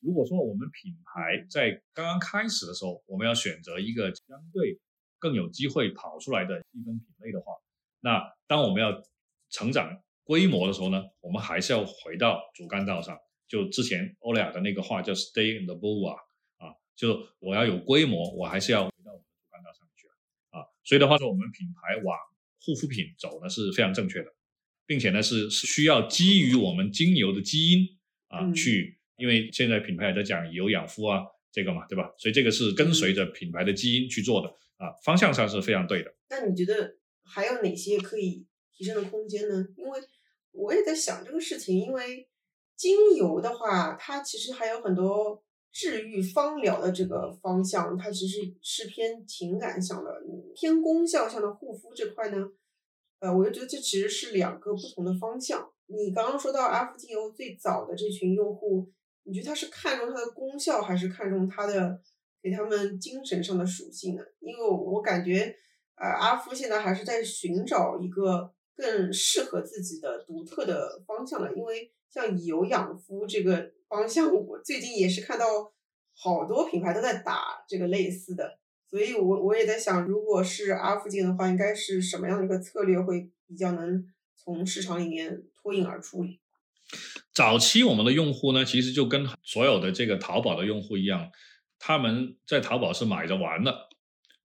如果说我们品牌在刚刚开始的时候，我们要选择一个相对。更有机会跑出来的细分品类的话，那当我们要成长规模的时候呢，我们还是要回到主干道上。就之前欧莱雅的那个话叫 “stay in the bull” 啊，啊，就是我要有规模，我还是要回到我们的主干道上去啊。所以的话说，我们品牌往护肤品走呢是非常正确的，并且呢是是需要基于我们精油的基因啊去，因为现在品牌也在讲有养肤啊这个嘛，对吧？所以这个是跟随着品牌的基因去做的。啊，方向上是非常对的。那你觉得还有哪些可以提升的空间呢？因为我也在想这个事情，因为精油的话，它其实还有很多治愈芳疗的这个方向，它其实是偏情感向的，偏功效向的护肤这块呢，呃，我就觉得这其实是两个不同的方向。你刚刚说到阿芙精油最早的这群用户，你觉得他是看重它的功效，还是看重它的？给他们精神上的属性呢？因为我感觉，呃，阿夫现在还是在寻找一个更适合自己的独特的方向的。因为像以油养肤这个方向，我最近也是看到好多品牌都在打这个类似的，所以我我也在想，如果是阿夫镜的话，应该是什么样的一个策略会比较能从市场里面脱颖而出？早期我们的用户呢，其实就跟所有的这个淘宝的用户一样。他们在淘宝是买着玩的，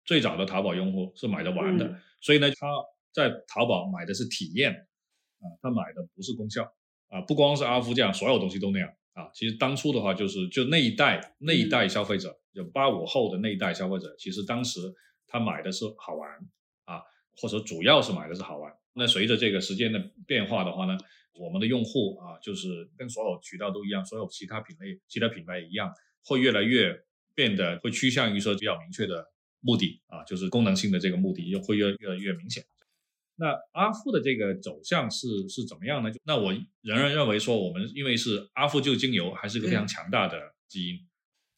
最早的淘宝用户是买着玩的，所以呢，他在淘宝买的是体验，啊，他买的不是功效，啊，不光是阿芙这样，所有东西都那样，啊，其实当初的话就是就那一代那一代消费者，就八五后的那一代消费者，其实当时他买的是好玩，啊，或者主要是买的是好玩。那随着这个时间的变化的话呢，我们的用户啊，就是跟所有渠道都一样，所有其他品类、其他品牌一样，会越来越。变得会趋向于说比较明确的目的啊，就是功能性的这个目的，就会越越来越明显。那阿富的这个走向是是怎么样呢？那我仍然认为说，我们因为是阿富就精油，还是个非常强大的基因。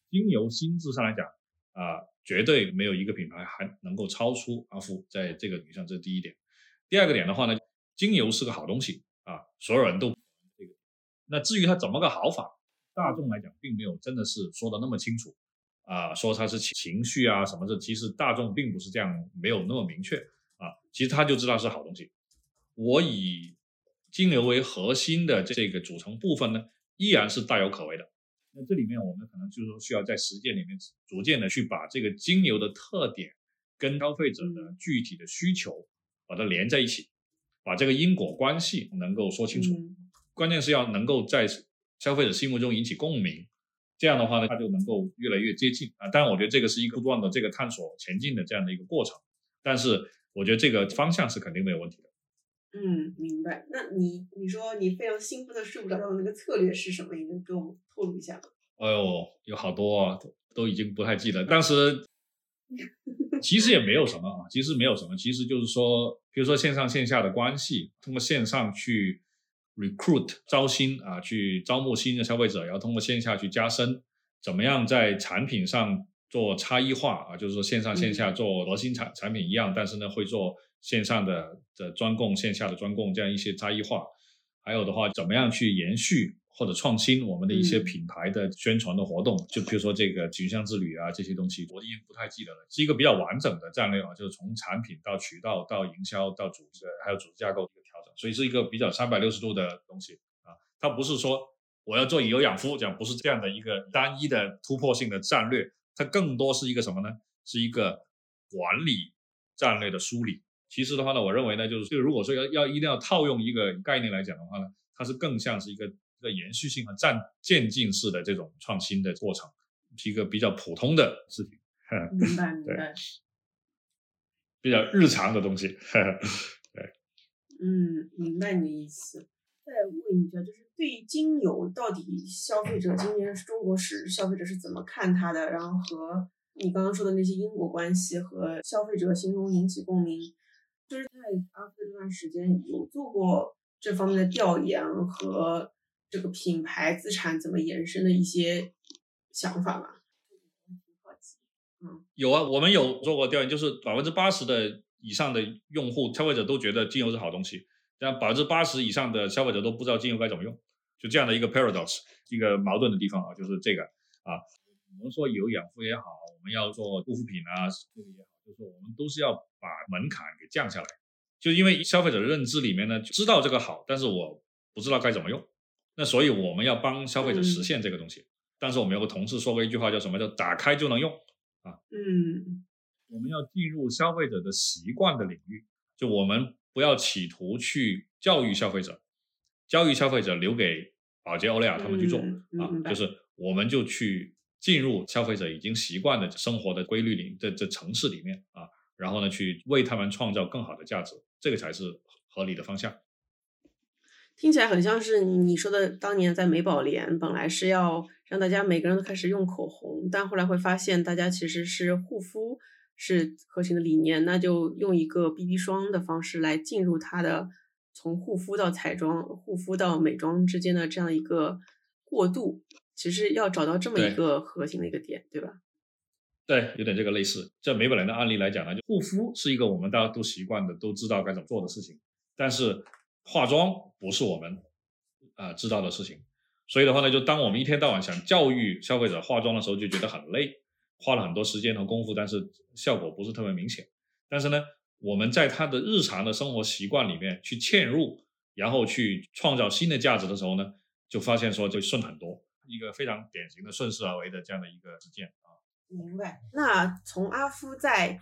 精油心智上来讲啊，绝对没有一个品牌还能够超出阿芙在这个领域上，这是第一点。第二个点的话呢，精油是个好东西啊，所有人都这个。那至于它怎么个好法，大众来讲并没有真的是说的那么清楚啊，说它是情绪啊什么的，其实大众并不是这样，没有那么明确啊。其实他就知道是好东西。我以精油为核心的这个组成部分呢，依然是大有可为的。那这里面我们可能就是说需要在实践里面逐渐的去把这个精油的特点跟消费者的具体的需求把它连在一起，把这个因果关系能够说清楚。关键是要能够在消费者心目中引起共鸣，这样的话呢，它就能够越来越接近啊。当然，我觉得这个是一个不断的这个探索前进的这样的一个过程，但是我觉得这个方向是肯定没有问题的。嗯，明白。那你你说你非常兴奋的睡不着觉的那个策略是什么？你能给我们透露一下吗？哎呦，有好多啊，都都已经不太记得。当时其实也没有什么啊，其实没有什么，其实就是说，比如说线上线下的关系，通过线上去 recruit 招新啊，去招募新的消费者，然后通过线下去加深，怎么样在产品上做差异化啊？就是说线上线下做核心产产品一样，但是呢会做。线上的的专供，线下的专供，这样一些差异化，还有的话，怎么样去延续或者创新我们的一些品牌的宣传的活动？就比如说这个群像之旅啊，这些东西我已经不太记得了，是一个比较完整的战略啊，就是从产品到渠道到营销到组织还有组织架构的一个调整，所以是一个比较三百六十度的东西啊，它不是说我要做以油养肤，讲不是这样的一个单一的突破性的战略，它更多是一个什么呢？是一个管理战略的梳理。其实的话呢，我认为呢，就是就如果说要要一定要套用一个概念来讲的话呢，它是更像是一个一个延续性和渐渐进式的这种创新的过程，是一个比较普通的事情。明白，明白。比较日常的东西。对。嗯，明白你的意思。再问一下，就是对于精油，到底消费者今年中国是消费者是怎么看它的？然后和你刚刚说的那些因果关系和消费者心中引起共鸣。就是在阿福这段时间有做过这方面的调研和这个品牌资产怎么延伸的一些想法吗？嗯，有啊，我们有做过调研，就是百分之八十的以上的用户消费者都觉得精油是好东西，但百分之八十以上的消费者都不知道精油该怎么用，就这样的一个 paradox，一个矛盾的地方啊，就是这个啊，我们说有养肤也好，我们要做护肤品啊，这个也好。就是我们都是要把门槛给降下来，就因为消费者的认知里面呢，知道这个好，但是我不知道该怎么用，那所以我们要帮消费者实现这个东西。但是我们有个同事说过一句话，叫什么叫打开就能用啊？嗯，我们要进入消费者的习惯的领域，就我们不要企图去教育消费者，教育消费者留给宝洁、欧莱雅他们去做啊，就是我们就去。进入消费者已经习惯的生活的规律里在这城市里面啊，然后呢，去为他们创造更好的价值，这个才是合理的方向。听起来很像是你说的，当年在美宝莲本来是要让大家每个人都开始用口红，但后来会发现大家其实是护肤是核心的理念，那就用一个 BB 霜的方式来进入它的从护肤到彩妆、护肤到美妆之间的这样一个过渡。其实要找到这么一个核心的一个点，对吧？对，有点这个类似。在美宝莲的案例来讲呢，就护肤是一个我们大家都习惯的、都知道该怎么做的事情，但是化妆不是我们啊知道的事情。所以的话呢，就当我们一天到晚想教育消费者化妆的时候，就觉得很累，花了很多时间和功夫，但是效果不是特别明显。但是呢，我们在他的日常的生活习惯里面去嵌入，然后去创造新的价值的时候呢，就发现说就顺很多。一个非常典型的顺势而为的这样的一个事件啊，明白。那从阿夫再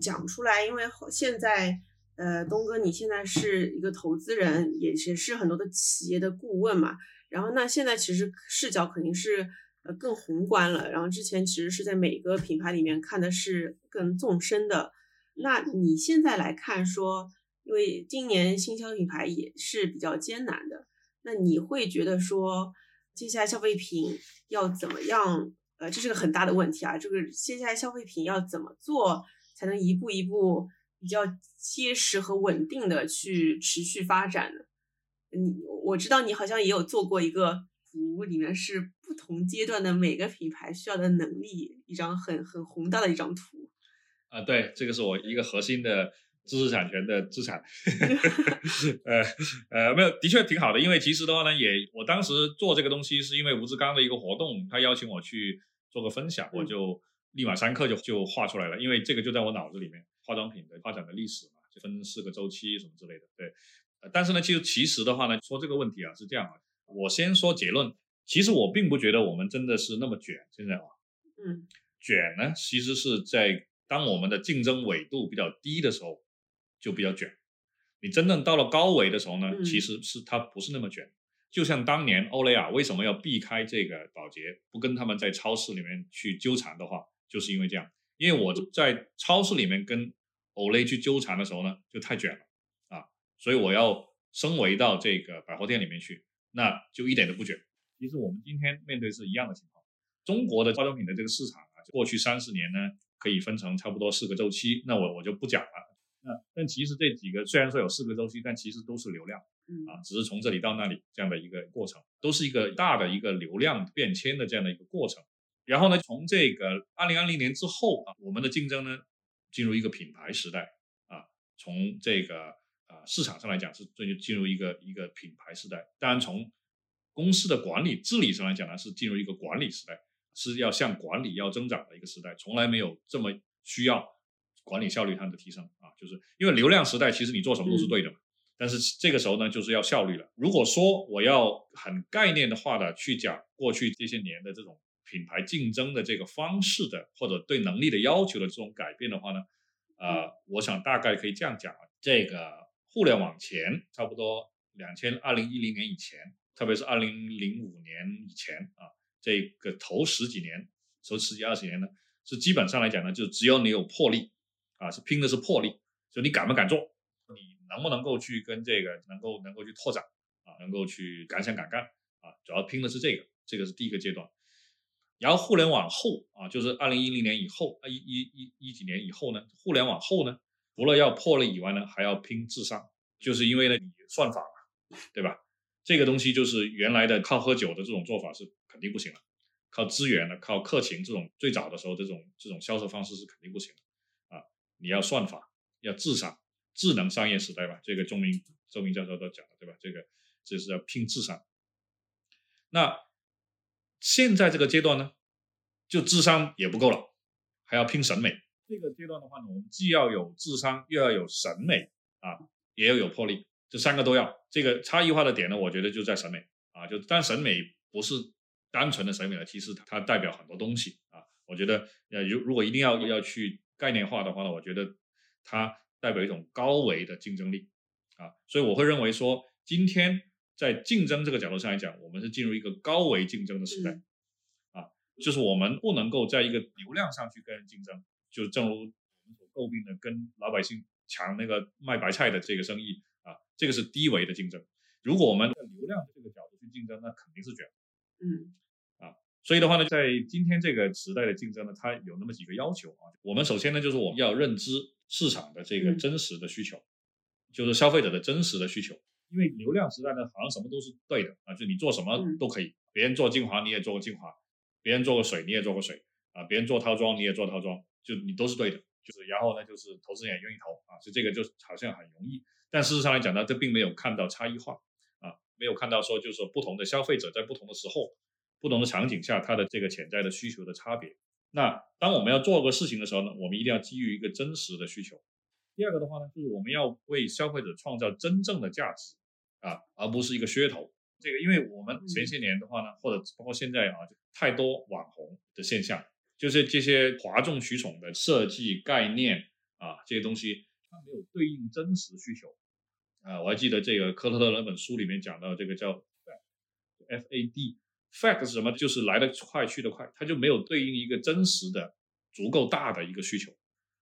讲出来，因为现在呃，东哥你现在是一个投资人，也也是很多的企业的顾问嘛。然后那现在其实视角肯定是呃更宏观了。然后之前其实是在每个品牌里面看的是更纵深的。那你现在来看说，因为今年新销品牌也是比较艰难的，那你会觉得说？接下来消费品要怎么样？呃，这是个很大的问题啊。这个接下来消费品要怎么做才能一步一步比较结实和稳定的去持续发展的？你我知道你好像也有做过一个图，里面是不不同阶段的每个品牌需要的能力，一张很很宏大的一张图。啊，对，这个是我一个核心的知识产权的资产。呃呃，没有，的确挺好的，因为其实的话呢，也我当时做这个东西是因为吴志刚的一个活动，他邀请我去做个分享，我就立马三刻就就画出来了，因为这个就在我脑子里面，化妆品的发展的历史嘛，就分四个周期什么之类的。对，但是呢，其实其实的话呢，说这个问题啊是这样啊，我先说结论，其实我并不觉得我们真的是那么卷，现在啊，嗯，卷呢其实是在。当我们的竞争纬度比较低的时候，就比较卷。你真正到了高维的时候呢，其实是它不是那么卷。就像当年欧莱雅为什么要避开这个保洁，不跟他们在超市里面去纠缠的话，就是因为这样。因为我在超市里面跟 Olay 去纠缠的时候呢，就太卷了啊，所以我要升维到这个百货店里面去，那就一点都不卷。其实我们今天面对是一样的情况。中国的化妆品的这个市场啊，过去三十年呢。可以分成差不多四个周期，那我我就不讲了。那但其实这几个虽然说有四个周期，但其实都是流量，啊，只是从这里到那里这样的一个过程，都是一个大的一个流量变迁的这样的一个过程。然后呢，从这个二零二零年之后啊，我们的竞争呢进入一个品牌时代啊，从这个啊市场上来讲是这就进入一个一个品牌时代。当然从公司的管理治理上来讲呢，是进入一个管理时代。是要向管理要增长的一个时代，从来没有这么需要管理效率上的提升啊！就是因为流量时代，其实你做什么都是对的嘛。但是这个时候呢，就是要效率了。如果说我要很概念的话的去讲过去这些年的这种品牌竞争的这个方式的，或者对能力的要求的这种改变的话呢，呃，我想大概可以这样讲啊：这个互联网前差不多两千二零一零年以前，特别是二零零五年以前啊。这个头十几年，头十几二十年呢，是基本上来讲呢，就只有你有魄力，啊，是拼的是魄力，就你敢不敢做，你能不能够去跟这个能够能够去拓展，啊，能够去敢想敢干，啊，主要拼的是这个，这个是第一个阶段。然后互联网后啊，就是二零一零年以后，啊一一一一几年以后呢，互联网后呢，除了要破了以外呢，还要拼智商，就是因为呢，你算法嘛，对吧？这个东西就是原来的靠喝酒的这种做法是肯定不行了，靠资源的、靠客情这种最早的时候这种这种销售方式是肯定不行的啊！你要算法，要智商，智能商业时代吧？这个周明周明教授都讲了对吧？这个这是要拼智商。那现在这个阶段呢，就智商也不够了，还要拼审美。这个阶段的话呢，我们既要有智商，又要有审美啊，也要有魄力。这三个都要，这个差异化的点呢，我觉得就在审美啊，就但审美不是单纯的审美了，其实它代表很多东西啊。我觉得呃，如如果一定要要去概念化的话呢，我觉得它代表一种高维的竞争力啊。所以我会认为说，今天在竞争这个角度上来讲，我们是进入一个高维竞争的时代啊，就是我们不能够在一个流量上去跟人竞争，就正如我们所诟病的，跟老百姓抢那个卖白菜的这个生意啊。这个是低维的竞争，如果我们在流量的这个角度去竞争，那肯定是卷。嗯，啊，所以的话呢，在今天这个时代的竞争呢，它有那么几个要求啊。我们首先呢，就是我们要认知市场的这个真实的需求，就是消费者的真实的需求。因为流量时代呢，好像什么都是对的啊，就你做什么都可以，别人做精华你也做个精华，别人做个水你也做个水啊，别人做套装你也做套装，就你都是对的。就是然后呢，就是投资人也愿意投啊，所以这个就好像很容易。但事实上来讲呢，这并没有看到差异化啊，没有看到说就是说不同的消费者在不同的时候、不同的场景下，他的这个潜在的需求的差别。那当我们要做个事情的时候呢，我们一定要基于一个真实的需求。第二个的话呢，就是我们要为消费者创造真正的价值啊，而不是一个噱头。这个，因为我们前些年的话呢，或者包括现在啊，太多网红的现象，就是这些哗众取宠的设计概念啊，这些东西它没有对应真实需求。啊，我还记得这个科特勒那本书里面讲到这个叫 F A D，fact 是什么？就是来得快去得快，它就没有对应一个真实的、足够大的一个需求。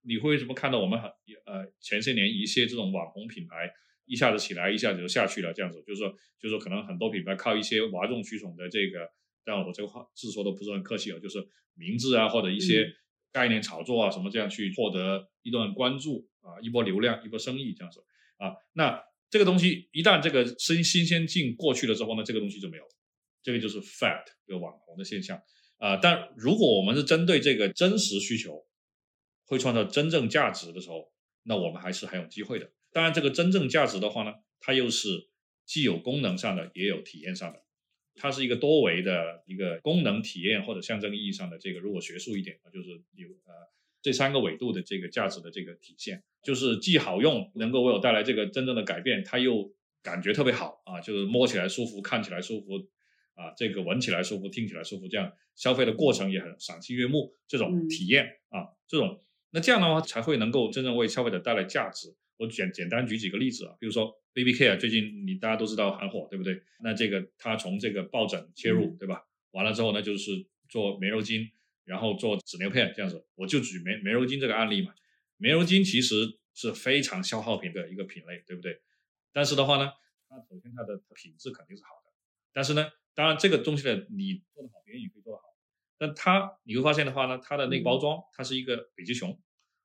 你会什么看到我们很呃前些年一些这种网红品牌一下子起来，一下子就下去了，这样子，就是说，就是说可能很多品牌靠一些哗众取宠的这个，当然我这个话是说的不是很客气啊，就是名字啊或者一些概念炒作啊什么这样去获得一段关注啊，一波流量，一波生意这样子啊，那。这个东西一旦这个新新鲜劲过去了之后呢，这个东西就没有，这个就是 fat 这个网红的现象啊。但如果我们是针对这个真实需求，会创造真正价值的时候，那我们还是很有机会的。当然，这个真正价值的话呢，它又是既有功能上的，也有体验上的，它是一个多维的一个功能体验或者象征意义上的这个。如果学术一点就是有呃这三个维度的这个价值的这个体现，就是既好用，能够为我带来这个真正的改变，它又感觉特别好啊，就是摸起来舒服，看起来舒服啊，这个闻起来舒服，听起来舒服，这样消费的过程也很赏心悦目，这种体验啊，这种。那这样的话才会能够真正为消费者带来价值。我简简单举几个例子啊，比如说 Baby Care，最近你大家都知道很火，对不对？那这个它从这个抱枕切入，对吧？完了之后呢，就是做棉柔巾，然后做纸尿片这样子。我就举棉棉柔巾这个案例嘛，棉柔巾其实是非常消耗品的一个品类，对不对？但是的话呢，它首先它的品质肯定是好的，但是呢，当然这个东西呢，你做得好，别人也可以做得好。但它你会发现的话呢，它的那个包装，它是一个北极熊，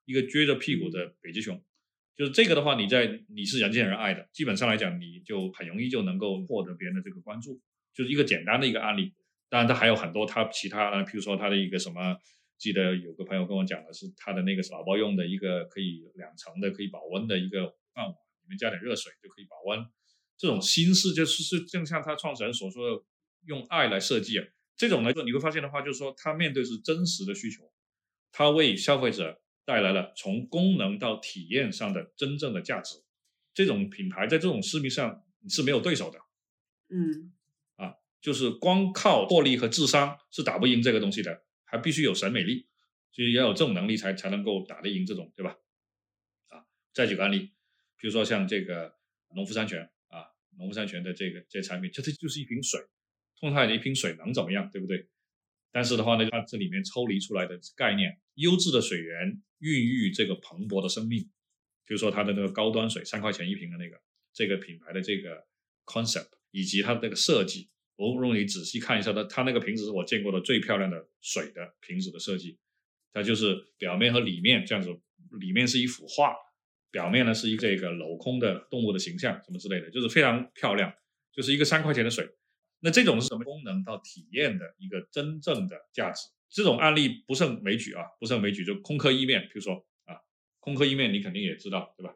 一个撅着屁股的北极熊，就是这个的话，你在你是人见人爱的，基本上来讲，你就很容易就能够获得别人的这个关注，就是一个简单的一个案例。当然，它还有很多它其他，譬如说它的一个什么，记得有个朋友跟我讲的是他的那个宝宝用的一个可以两层的可以保温的一个饭碗，里面加点热水就可以保温。这种心思就是是正像他创始人所说的，用爱来设计啊。这种呢，你会发现的话，就是说，他面对是真实的需求，他为消费者带来了从功能到体验上的真正的价值。这种品牌在这种市面上是没有对手的。嗯，啊，就是光靠魄力和智商是打不赢这个东西的，还必须有审美力，所以要有这种能力才才能够打得赢这种，对吧？啊，再举个案例，比如说像这个农夫山泉啊，农夫山泉的这个这产品，这它就是一瓶水。通常的一瓶水能怎么样，对不对？但是的话呢，它这里面抽离出来的概念，优质的水源孕育这个蓬勃的生命。就是说它的那个高端水，三块钱一瓶的那个，这个品牌的这个 concept 以及它的那个设计，我让你仔细看一下它，它那个瓶子是我见过的最漂亮的水的瓶子的设计。它就是表面和里面这样子，里面是一幅画，表面呢是一这个镂空的动物的形象，什么之类的，就是非常漂亮，就是一个三块钱的水。那这种是什么功能到体验的一个真正的价值？这种案例不胜枚举啊，不胜枚举。就空客意面，比如说啊，空客意面你肯定也知道，对吧？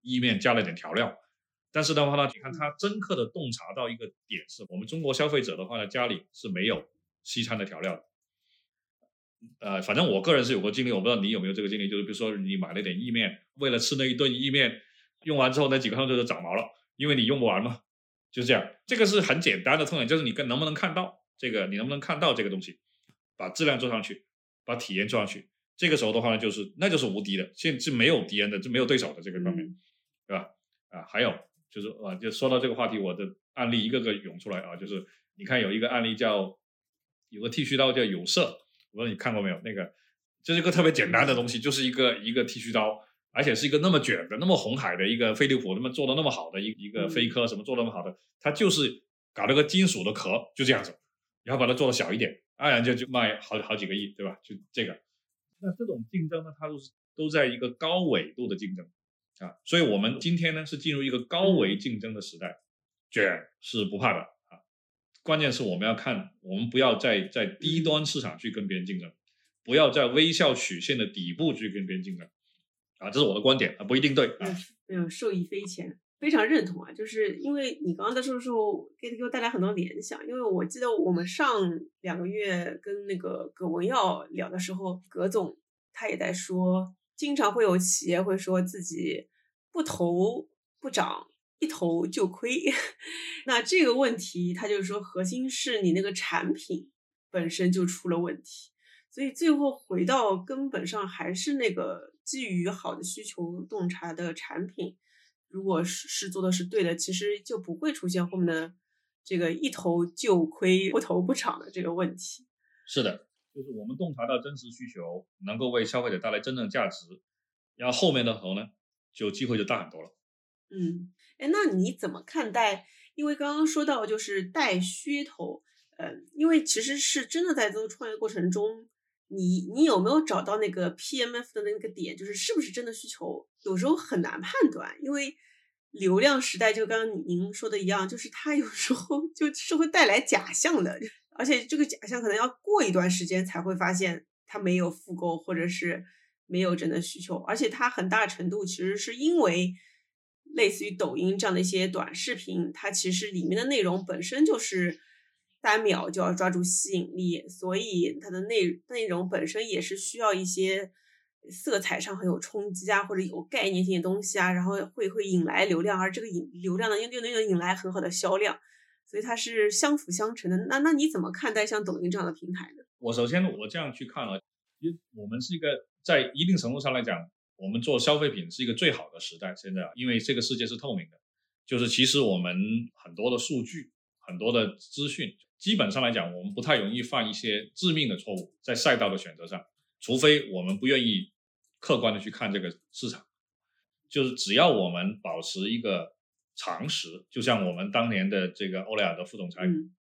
意面加了点调料，但是的话呢，你看它深刻的洞察到一个点，是我们中国消费者的话呢，家里是没有西餐的调料的。呃，反正我个人是有过经历，我不知道你有没有这个经历，就是比如说你买了点意面，为了吃那一顿意面，用完之后那几个汤就长毛了，因为你用不完嘛。就是这样，这个是很简单的痛点，就是你跟能不能看到这个，你能不能看到这个东西，把质量做上去，把体验做上去，这个时候的话呢，就是那就是无敌的，现是没有敌人的，就没有对手的这个方面，对吧？啊，还有就是啊，就说到这个话题，我的案例一个个涌出来啊，就是你看有一个案例叫有个剃须刀叫有色，我说你看过没有？那个就是一个特别简单的东西，就是一个一个剃须刀。而且是一个那么卷的、那么红海的一个飞利浦，那么做的那么好的一一个飞科，什么做的那么好的，它就是搞了个金属的壳，就这样子，然后把它做的小一点，当然就就卖好好几个亿，对吧？就这个，那这种竞争呢，它都是都在一个高纬度的竞争啊，所以我们今天呢是进入一个高维竞争的时代，卷是不怕的啊，关键是我们要看，我们不要在在低端市场去跟别人竞争，不要在微笑曲线的底部去跟别人竞争。啊，这是我的观点啊，不一定对。嗯，受益匪浅，非常认同啊。就是因为你刚刚在说的时候，给给我带来很多联想。因为我记得我们上两个月跟那个葛文耀聊的时候，葛总他也在说，经常会有企业会说自己不投不涨，一投就亏。那这个问题，他就是说，核心是你那个产品本身就出了问题。所以最后回到根本上，还是那个基于好的需求洞察的产品，如果是是做的是对的，其实就不会出现后面的这个一投就亏、不投不涨的这个问题。是的，就是我们洞察到真实需求，能够为消费者带来真正价值，然后后面的投呢，就机会就大很多了。嗯，哎，那你怎么看待？因为刚刚说到就是带噱头，呃，因为其实是真的在做创业过程中。你你有没有找到那个 PMF 的那个点？就是是不是真的需求？有时候很难判断，因为流量时代，就刚刚您说的一样，就是它有时候就是会带来假象的，而且这个假象可能要过一段时间才会发现它没有复购，或者是没有真的需求，而且它很大程度其实是因为类似于抖音这样的一些短视频，它其实里面的内容本身就是单秒就要抓住吸引力，所以它的内内容本身也是需要一些。色彩上很有冲击啊，或者有概念性的东西啊，然后会会引来流量，而这个引流量呢，又又能引来很好的销量，所以它是相辅相成的。那那你怎么看待像抖音这样的平台呢？我首先我这样去看了，因为我们是一个在一定程度上来讲，我们做消费品是一个最好的时代。现在，因为这个世界是透明的，就是其实我们很多的数据、很多的资讯，基本上来讲，我们不太容易犯一些致命的错误在赛道的选择上，除非我们不愿意。客观的去看这个市场，就是只要我们保持一个常识，就像我们当年的这个欧莱雅的副总裁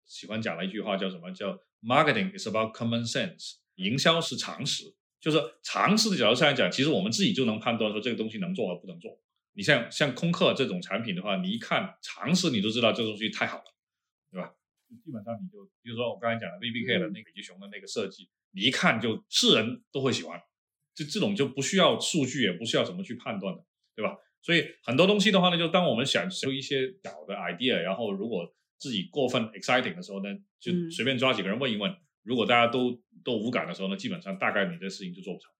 喜欢讲的一句话，叫什么叫 “marketing is about common sense”，营销是常识，就是常识的角度上来讲，其实我们自己就能判断说这个东西能做和不能做。你像像空客这种产品的话，你一看常识，你都知道这东西太好了，对吧？基本上你就比如说我刚才讲的 V B K 的那个北极熊的那个设计，你一看就是人都会喜欢。就这种就不需要数据，也不需要怎么去判断的，对吧？所以很多东西的话呢，就当我们想出一些小的 idea，然后如果自己过分 exciting 的时候呢，就随便抓几个人问一问，如果大家都都无感的时候呢，基本上大概你这事情就做不成。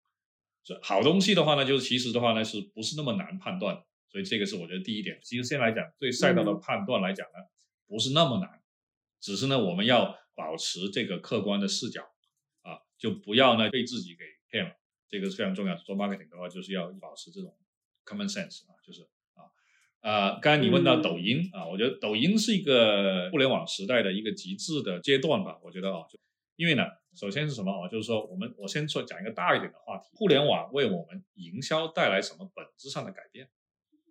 所以好东西的话呢，就是其实的话呢，是不是那么难判断？所以这个是我觉得第一点。其实现在来讲，对赛道的判断来讲呢，不是那么难，只是呢，我们要保持这个客观的视角啊，就不要呢被自己给骗了。这个是非常重要。做 marketing 的话，就是要保持这种 common sense 啊，就是啊，呃，刚才你问到抖音啊，我觉得抖音是一个互联网时代的一个极致的阶段吧。我觉得啊，就因为呢，首先是什么啊？就是说，我们我先说讲一个大一点的话题，互联网为我们营销带来什么本质上的改变？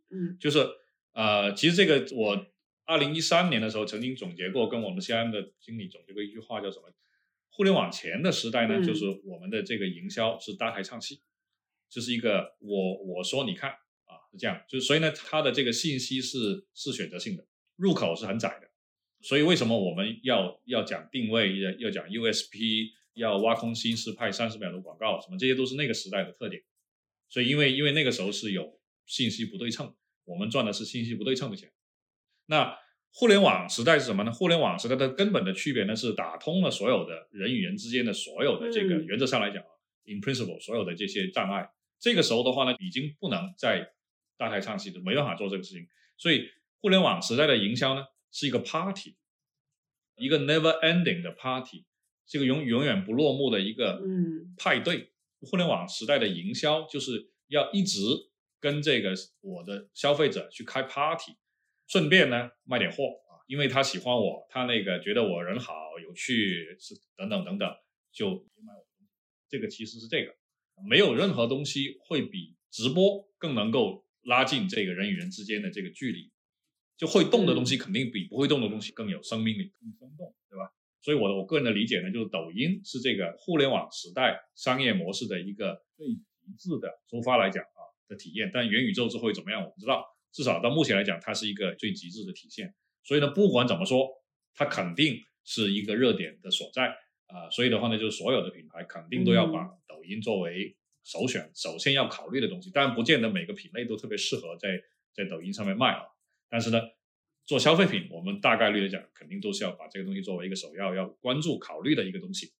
嗯，就是呃，其实这个我二零一三年的时候曾经总结过，跟我们西安的经理总结过一句话，叫什么？互联网前的时代呢，就是我们的这个营销是搭台唱戏，就是一个我我说你看啊是这样，就是所以呢，它的这个信息是是选择性的，入口是很窄的，所以为什么我们要要讲定位，要要讲 USP，要挖空心思拍三十秒的广告，什么这些都是那个时代的特点。所以因为因为那个时候是有信息不对称，我们赚的是信息不对称的钱，那。互联网时代是什么呢？互联网时代的根本的区别呢，是打通了所有的人与人之间的所有的这个原则上来讲啊，in principle 所有的这些障碍。这个时候的话呢，已经不能再大台唱戏的，没办法做这个事情。所以，互联网时代的营销呢，是一个 party，一个 never ending 的 party，这个永永远不落幕的一个派对。互联网时代的营销就是要一直跟这个我的消费者去开 party。顺便呢卖点货啊，因为他喜欢我，他那个觉得我人好有趣是等等等等，就买我。这个其实是这个，没有任何东西会比直播更能够拉近这个人与人之间的这个距离。就会动的东西肯定比不会动的东西更有生命力、更生动，对吧？所以我的我个人的理解呢，就是抖音是这个互联网时代商业模式的一个最极致的出发来讲啊的体验。但元宇宙之后会怎么样，我不知道。至少到目前来讲，它是一个最极致的体现。所以呢，不管怎么说，它肯定是一个热点的所在啊。所以的话呢，就是所有的品牌肯定都要把抖音作为首选，首先要考虑的东西。当然，不见得每个品类都特别适合在在抖音上面卖啊。但是呢，做消费品，我们大概率来讲，肯定都是要把这个东西作为一个首要要关注、考虑的一个东西。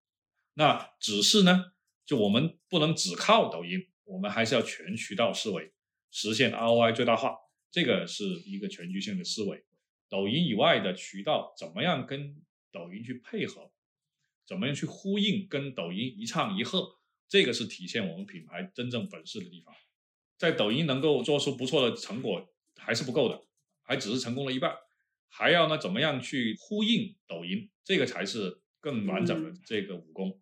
那只是呢，就我们不能只靠抖音，我们还是要全渠道思维，实现 ROI 最大化。这个是一个全局性的思维，抖音以外的渠道怎么样跟抖音去配合，怎么样去呼应，跟抖音一唱一和，这个是体现我们品牌真正本事的地方。在抖音能够做出不错的成果还是不够的，还只是成功了一半，还要呢怎么样去呼应抖音，这个才是更完整的这个武功。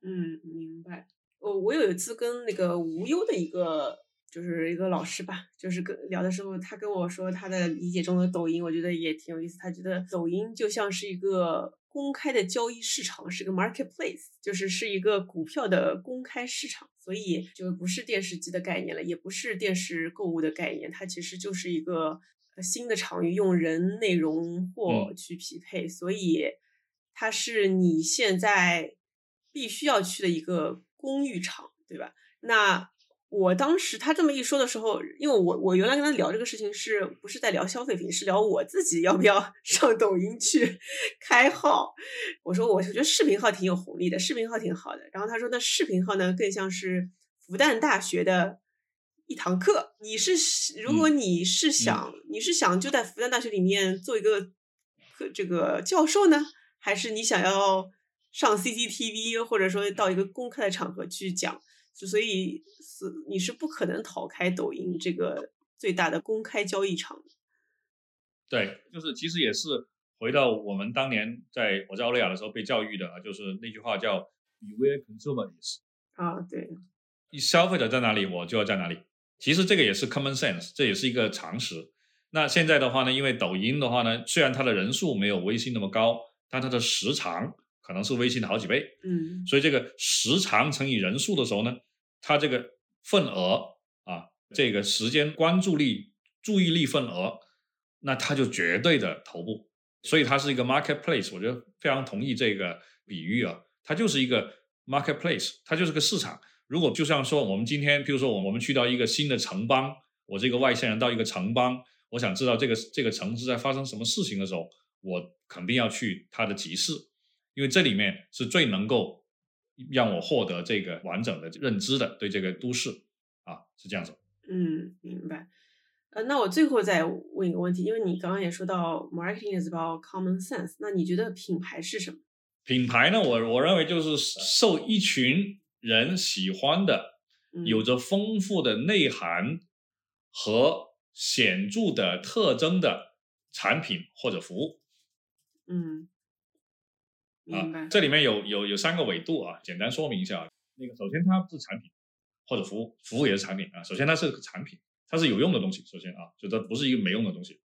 嗯，明白。我我有一次跟那个无忧的一个。就是一个老师吧，就是跟聊的时候，他跟我说他的理解中的抖音，我觉得也挺有意思。他觉得抖音就像是一个公开的交易市场，是个 marketplace，就是是一个股票的公开市场，所以就不是电视机的概念了，也不是电视购物的概念，它其实就是一个新的场域，用人、内容、货去匹配，所以它是你现在必须要去的一个公寓场，对吧？那。我当时他这么一说的时候，因为我我原来跟他聊这个事情，是不是在聊消费品？是聊我自己要不要 上抖音去 开号？我说我觉得视频号挺有红利的，视频号挺好的。然后他说那视频号呢，更像是复旦大学的一堂课。你是如果你是想你是想就在复旦大学里面做一个这个教授呢，还是你想要上 CCTV 或者说到一个公开的场合去讲？所以是你是不可能逃开抖音这个最大的公开交易场的。对，就是其实也是回到我们当年在我在欧莱雅的时候被教育的啊，就是那句话叫 “Beware consumers”。啊，对。你消费者在哪里，我就要在哪里。其实这个也是 common sense，这也是一个常识。那现在的话呢，因为抖音的话呢，虽然它的人数没有微信那么高，但它的时长可能是微信的好几倍。嗯。所以这个时长乘以人数的时候呢？它这个份额啊，这个时间关注力、注意力份额，那它就绝对的头部，所以它是一个 marketplace。我觉得非常同意这个比喻啊，它就是一个 marketplace，它就是个市场。如果就像说我们今天，比如说我我们去到一个新的城邦，我这个外县人到一个城邦，我想知道这个这个城市在发生什么事情的时候，我肯定要去它的集市，因为这里面是最能够。让我获得这个完整的认知的对这个都市啊是这样子。嗯，明白。呃，那我最后再问一个问题，因为你刚刚也说到 marketing is about common sense，那你觉得品牌是什么？品牌呢，我我认为就是受一群人喜欢的，有着丰富的内涵和显著的特征的产品或者服务。嗯。啊，这里面有有有三个维度啊，简单说明一下。那个首先它是产品或者服务，服务也是产品啊。首先它是个产品，它是有用的东西。首先啊，就它不是一个没用的东西。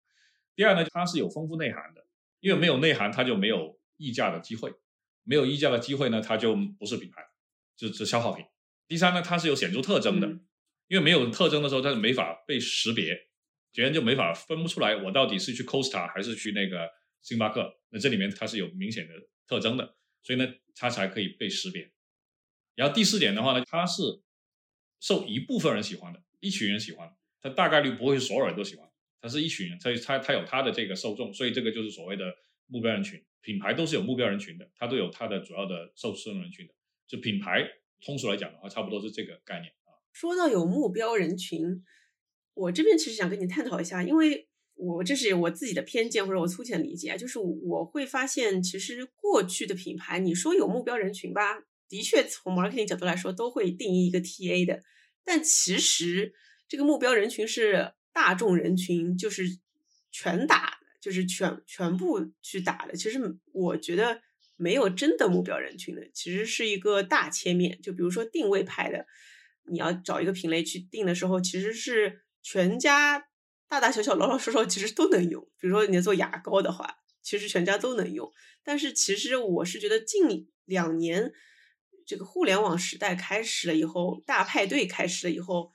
第二呢，它是有丰富内涵的，因为没有内涵，它就没有溢价的机会，没有溢价的机会呢，它就不是品牌，就是消耗品。第三呢，它是有显著特征的，因为没有特征的时候，它是没法被识别，别人就没法分不出来我到底是去 Costa 还是去那个星巴克。那这里面它是有明显的。特征的，所以呢，它才可以被识别。然后第四点的话呢，它是受一部分人喜欢的，一群人喜欢，它大概率不会所有人都喜欢，它是一群人，所以它它有它的这个受众，所以这个就是所谓的目标人群。品牌都是有目标人群的，它都有它的主要的受众人群的。就品牌通俗来讲的话，差不多是这个概念啊。说到有目标人群，我这边其实想跟你探讨一下，因为。我这是我自己的偏见或者我粗浅理解，就是我会发现，其实过去的品牌，你说有目标人群吧，的确从 marketing 角度来说，都会定义一个 TA 的，但其实这个目标人群是大众人群，就是全打，就是全全部去打的。其实我觉得没有真的目标人群的，其实是一个大切面。就比如说定位派的，你要找一个品类去定的时候，其实是全家。大大小小、老老少少其实都能用。比如说你做牙膏的话，其实全家都能用。但是其实我是觉得近两年这个互联网时代开始了以后，大派对开始了以后，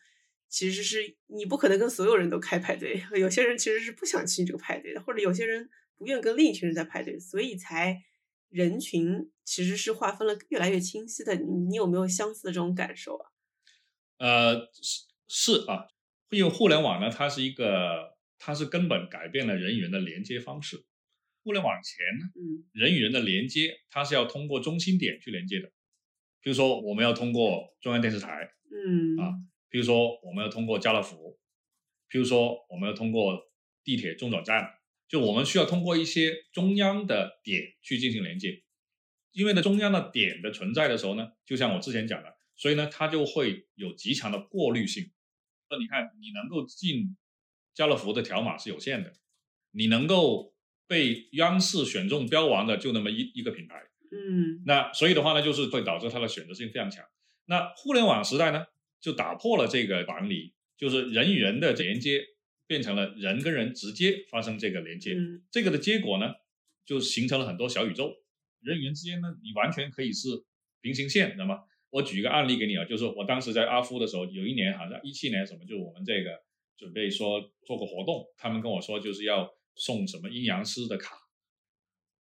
其实是你不可能跟所有人都开派对。有些人其实是不想去这个派对的，或者有些人不愿跟另一群人在派对，所以才人群其实是划分了越来越清晰的。你有没有相似的这种感受啊？呃，是是啊。因为互联网呢，它是一个，它是根本改变了人与人的连接方式。互联网前呢，嗯，人与人的连接，它是要通过中心点去连接的。比如说，我们要通过中央电视台，嗯，啊，比如说我们要通过家乐福，比如说我们要通过地铁中转站，就我们需要通过一些中央的点去进行连接。因为呢，中央的点的存在的时候呢，就像我之前讲的，所以呢，它就会有极强的过滤性。那你看，你能够进家乐福的条码是有限的，你能够被央视选中标王的就那么一一个品牌，嗯，那所以的话呢，就是会导致它的选择性非常强。那互联网时代呢，就打破了这个管理，就是人与人的连接变成了人跟人直接发生这个连接，这个的结果呢，就形成了很多小宇宙，人与人之间呢，你完全可以是平行线，知道吗？我举一个案例给你啊，就是我当时在阿夫的时候，有一年好像一七年什么，就是我们这个准备说做个活动，他们跟我说就是要送什么阴阳师的卡，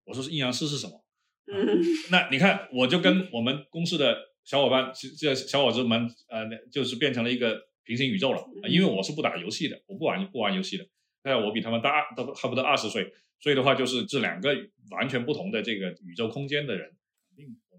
我说是阴阳师是什么？嗯那你看，我就跟我们公司的小伙伴，这这小伙子们，呃，就是变成了一个平行宇宙了。嗯因为我是不打游戏的，我不玩不玩游戏的，那我比他们大都差不多二十岁，所以的话就是这两个完全不同的这个宇宙空间的人，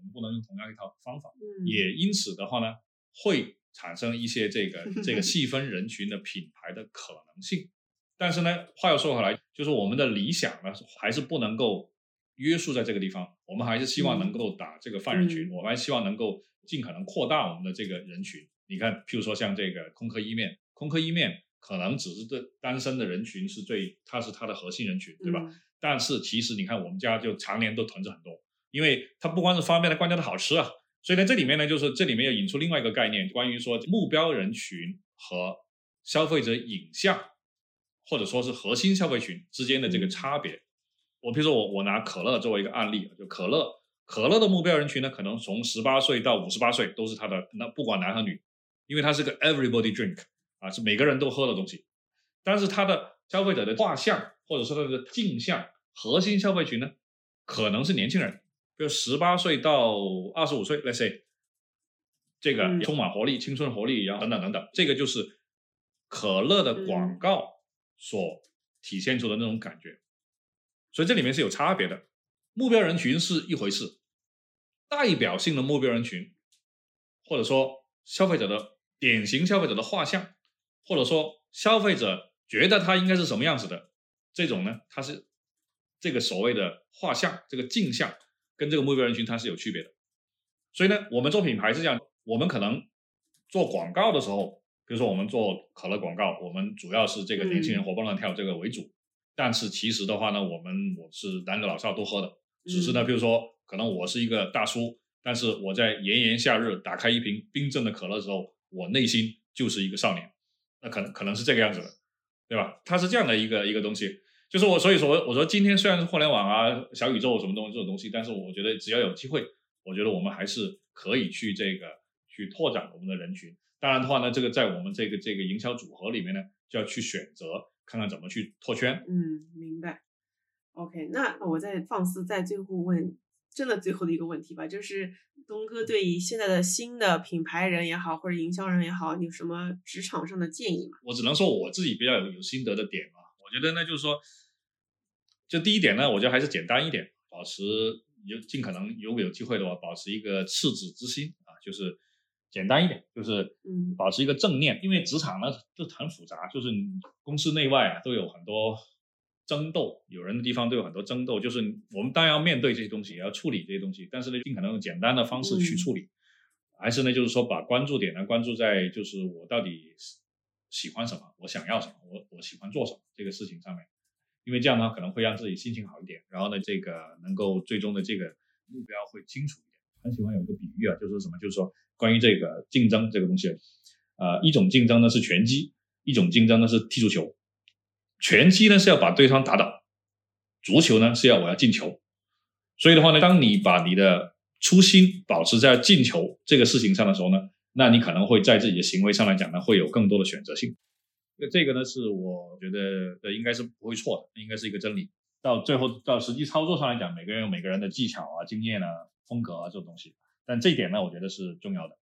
们不能用同样一套方法。嗯也因此的话呢，会产生一些这个 这个细分人群的品牌的可能性。但是呢，话又说回来，就是我们的理想呢，还是不能够约束在这个地方。我们还是希望能够打这个泛人群，嗯我们还希望能够尽可能扩大我们的这个人群。你看，譬如说像这个空客一面，空客一面可能只是对单身的人群是最，它是它的核心人群，对吧？嗯但是其实你看，我们家就常年都囤着很多，因为它不光是方便，它关键它好吃啊。所以呢，这里面呢，就是这里面要引出另外一个概念，关于说目标人群和消费者影像，或者说是核心消费群之间的这个嗯差别。我比如说我我拿可乐作为一个案例，就可乐，可乐的目标人群呢，可能从十八岁到五十八岁都是他的，那不管男和女，因为它是个 everybody drink 啊，是每个人都喝的东西。但是它的消费者的画像或者说它的镜像核心消费群呢，可能是年轻人，比如十八岁到二十五岁，let's say，这个嗯充满活力、青春活力，然后等等等等，这个就是可乐的广告所体现出的那种感觉。所以这里面是有差别的，目标人群是一回事，代表性的目标人群，或者说消费者的典型消费者的画像，或者说消费者觉得他应该是什么样子的，这种呢，它是这个所谓的画像，这个镜像跟这个目标人群它是有区别的。所以呢，我们做品牌是这样，我们可能做广告的时候，比如说我们做可乐广告，我们主要是这个年轻人活蹦乱跳这个为主，但是其实的话呢，我们我是男女老少都喝的，只是呢，比如说可能我是一个大叔，但是我在炎炎夏日打开一瓶冰镇的可乐的时候，我内心就是一个少年，那可能可能是这个样子的，对吧？它是这样的一个一个东西，就是我所以说我说今天虽然是互联网啊、小宇宙什么东西这种东西，但是我觉得只要有机会，我觉得我们还是可以去这个去拓展我们的人群。当然的话呢，这个在我们这个这个营销组合里面呢，就要去选择看看怎么去拓圈。嗯，明白。OK，那我再放肆在最后问，真的最后的一个问题吧，就是东哥对于现在的新的品牌人也好，或者营销人也好，你有什么职场上的建议吗？我只能说我自己比较有有心得的点啊，我觉得呢，就是说，就第一点呢，我觉得还是简单一点，保持有尽可能如果有机会的话，保持一个赤子之心啊，就是简单一点，就是嗯。保持一个正念，因为职场呢就很复杂，就是公司内外啊都有很多争斗，有人的地方都有很多争斗，就是我们当然要面对这些东西，也要处理这些东西，但是呢，尽可能用简单的方式去处理，还是呢，就是说把关注点呢关注在就是我到底喜欢什么，我想要什么，我我喜欢做什么这个事情上面，因为这样呢可能会让自己心情好一点，然后呢，这个能够最终的这个目标会清楚一点。很喜欢有一个比喻啊，就是说什么，就是说关于这个竞争这个东西，呃，一种竞争呢是拳击，一种竞争呢是踢足球。拳击呢是要把对方打倒，足球呢是要我要进球。所以的话呢，当你把你的初心保持在进球这个事情上的时候呢，那你可能会在自己的行为上来讲呢，会有更多的选择性。那这个呢，是我觉得呃应该是不会错的，应该是一个真理。到最后到实际操作上来讲，每个人有每个人的技巧啊、经验啊、风格啊这种东西，但这一点呢，我觉得是重要的。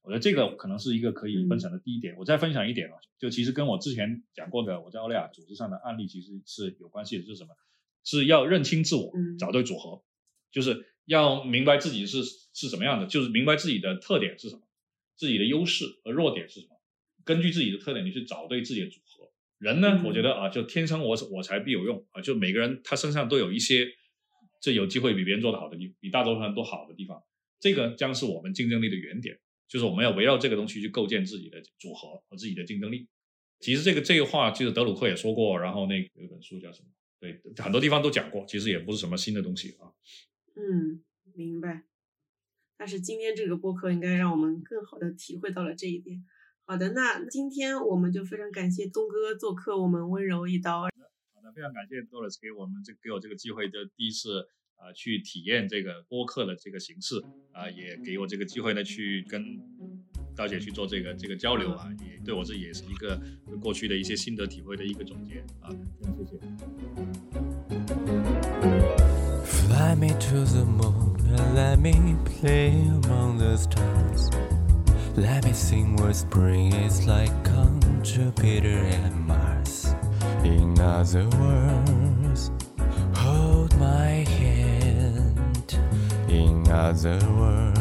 我觉得这个可能是一个可以分享的第一点。我再分享一点啊，就其实跟我之前讲过的我在欧利亚组织上的案例其实是有关系的，就是什么？是要认清自我嗯，找对组合，就是要明白自己是是什么样的，就是明白自己的特点是什么，自己的优势和弱点是什么，根据自己的特点，你去找对自己的组合。人呢，嗯我觉得啊，就天生我我材必有用啊，就每个人他身上都有一些这有机会比别人做得好的地，比大多数人都好的地方，这个将是我们竞争力的原点。就是我们要围绕这个东西去构建自己的组合和自己的竞争力。其实这个这个话，其实德鲁克也说过，然后那有一本书叫什么？对，很多地方都讲过，其实也不是什么新的东西啊。嗯，明白。但是今天这个播客应该让我们更好的体会到了这一点。好的，那今天我们就非常感谢东哥做客我们温柔一刀。好的，非常感谢 Doris 给我们这给我这个机会，这第一次啊去体验这个播客的这个形式啊，也给我这个机会呢去跟刀姐去做这个这个交流啊，也对我自己也是一个过去的一些心得体会的一个总结啊，非常谢谢。Fly me to the moon and let me play among the stars. Let me sing what spring is like on Jupiter and Mars. In other words, hold my hand. In other words,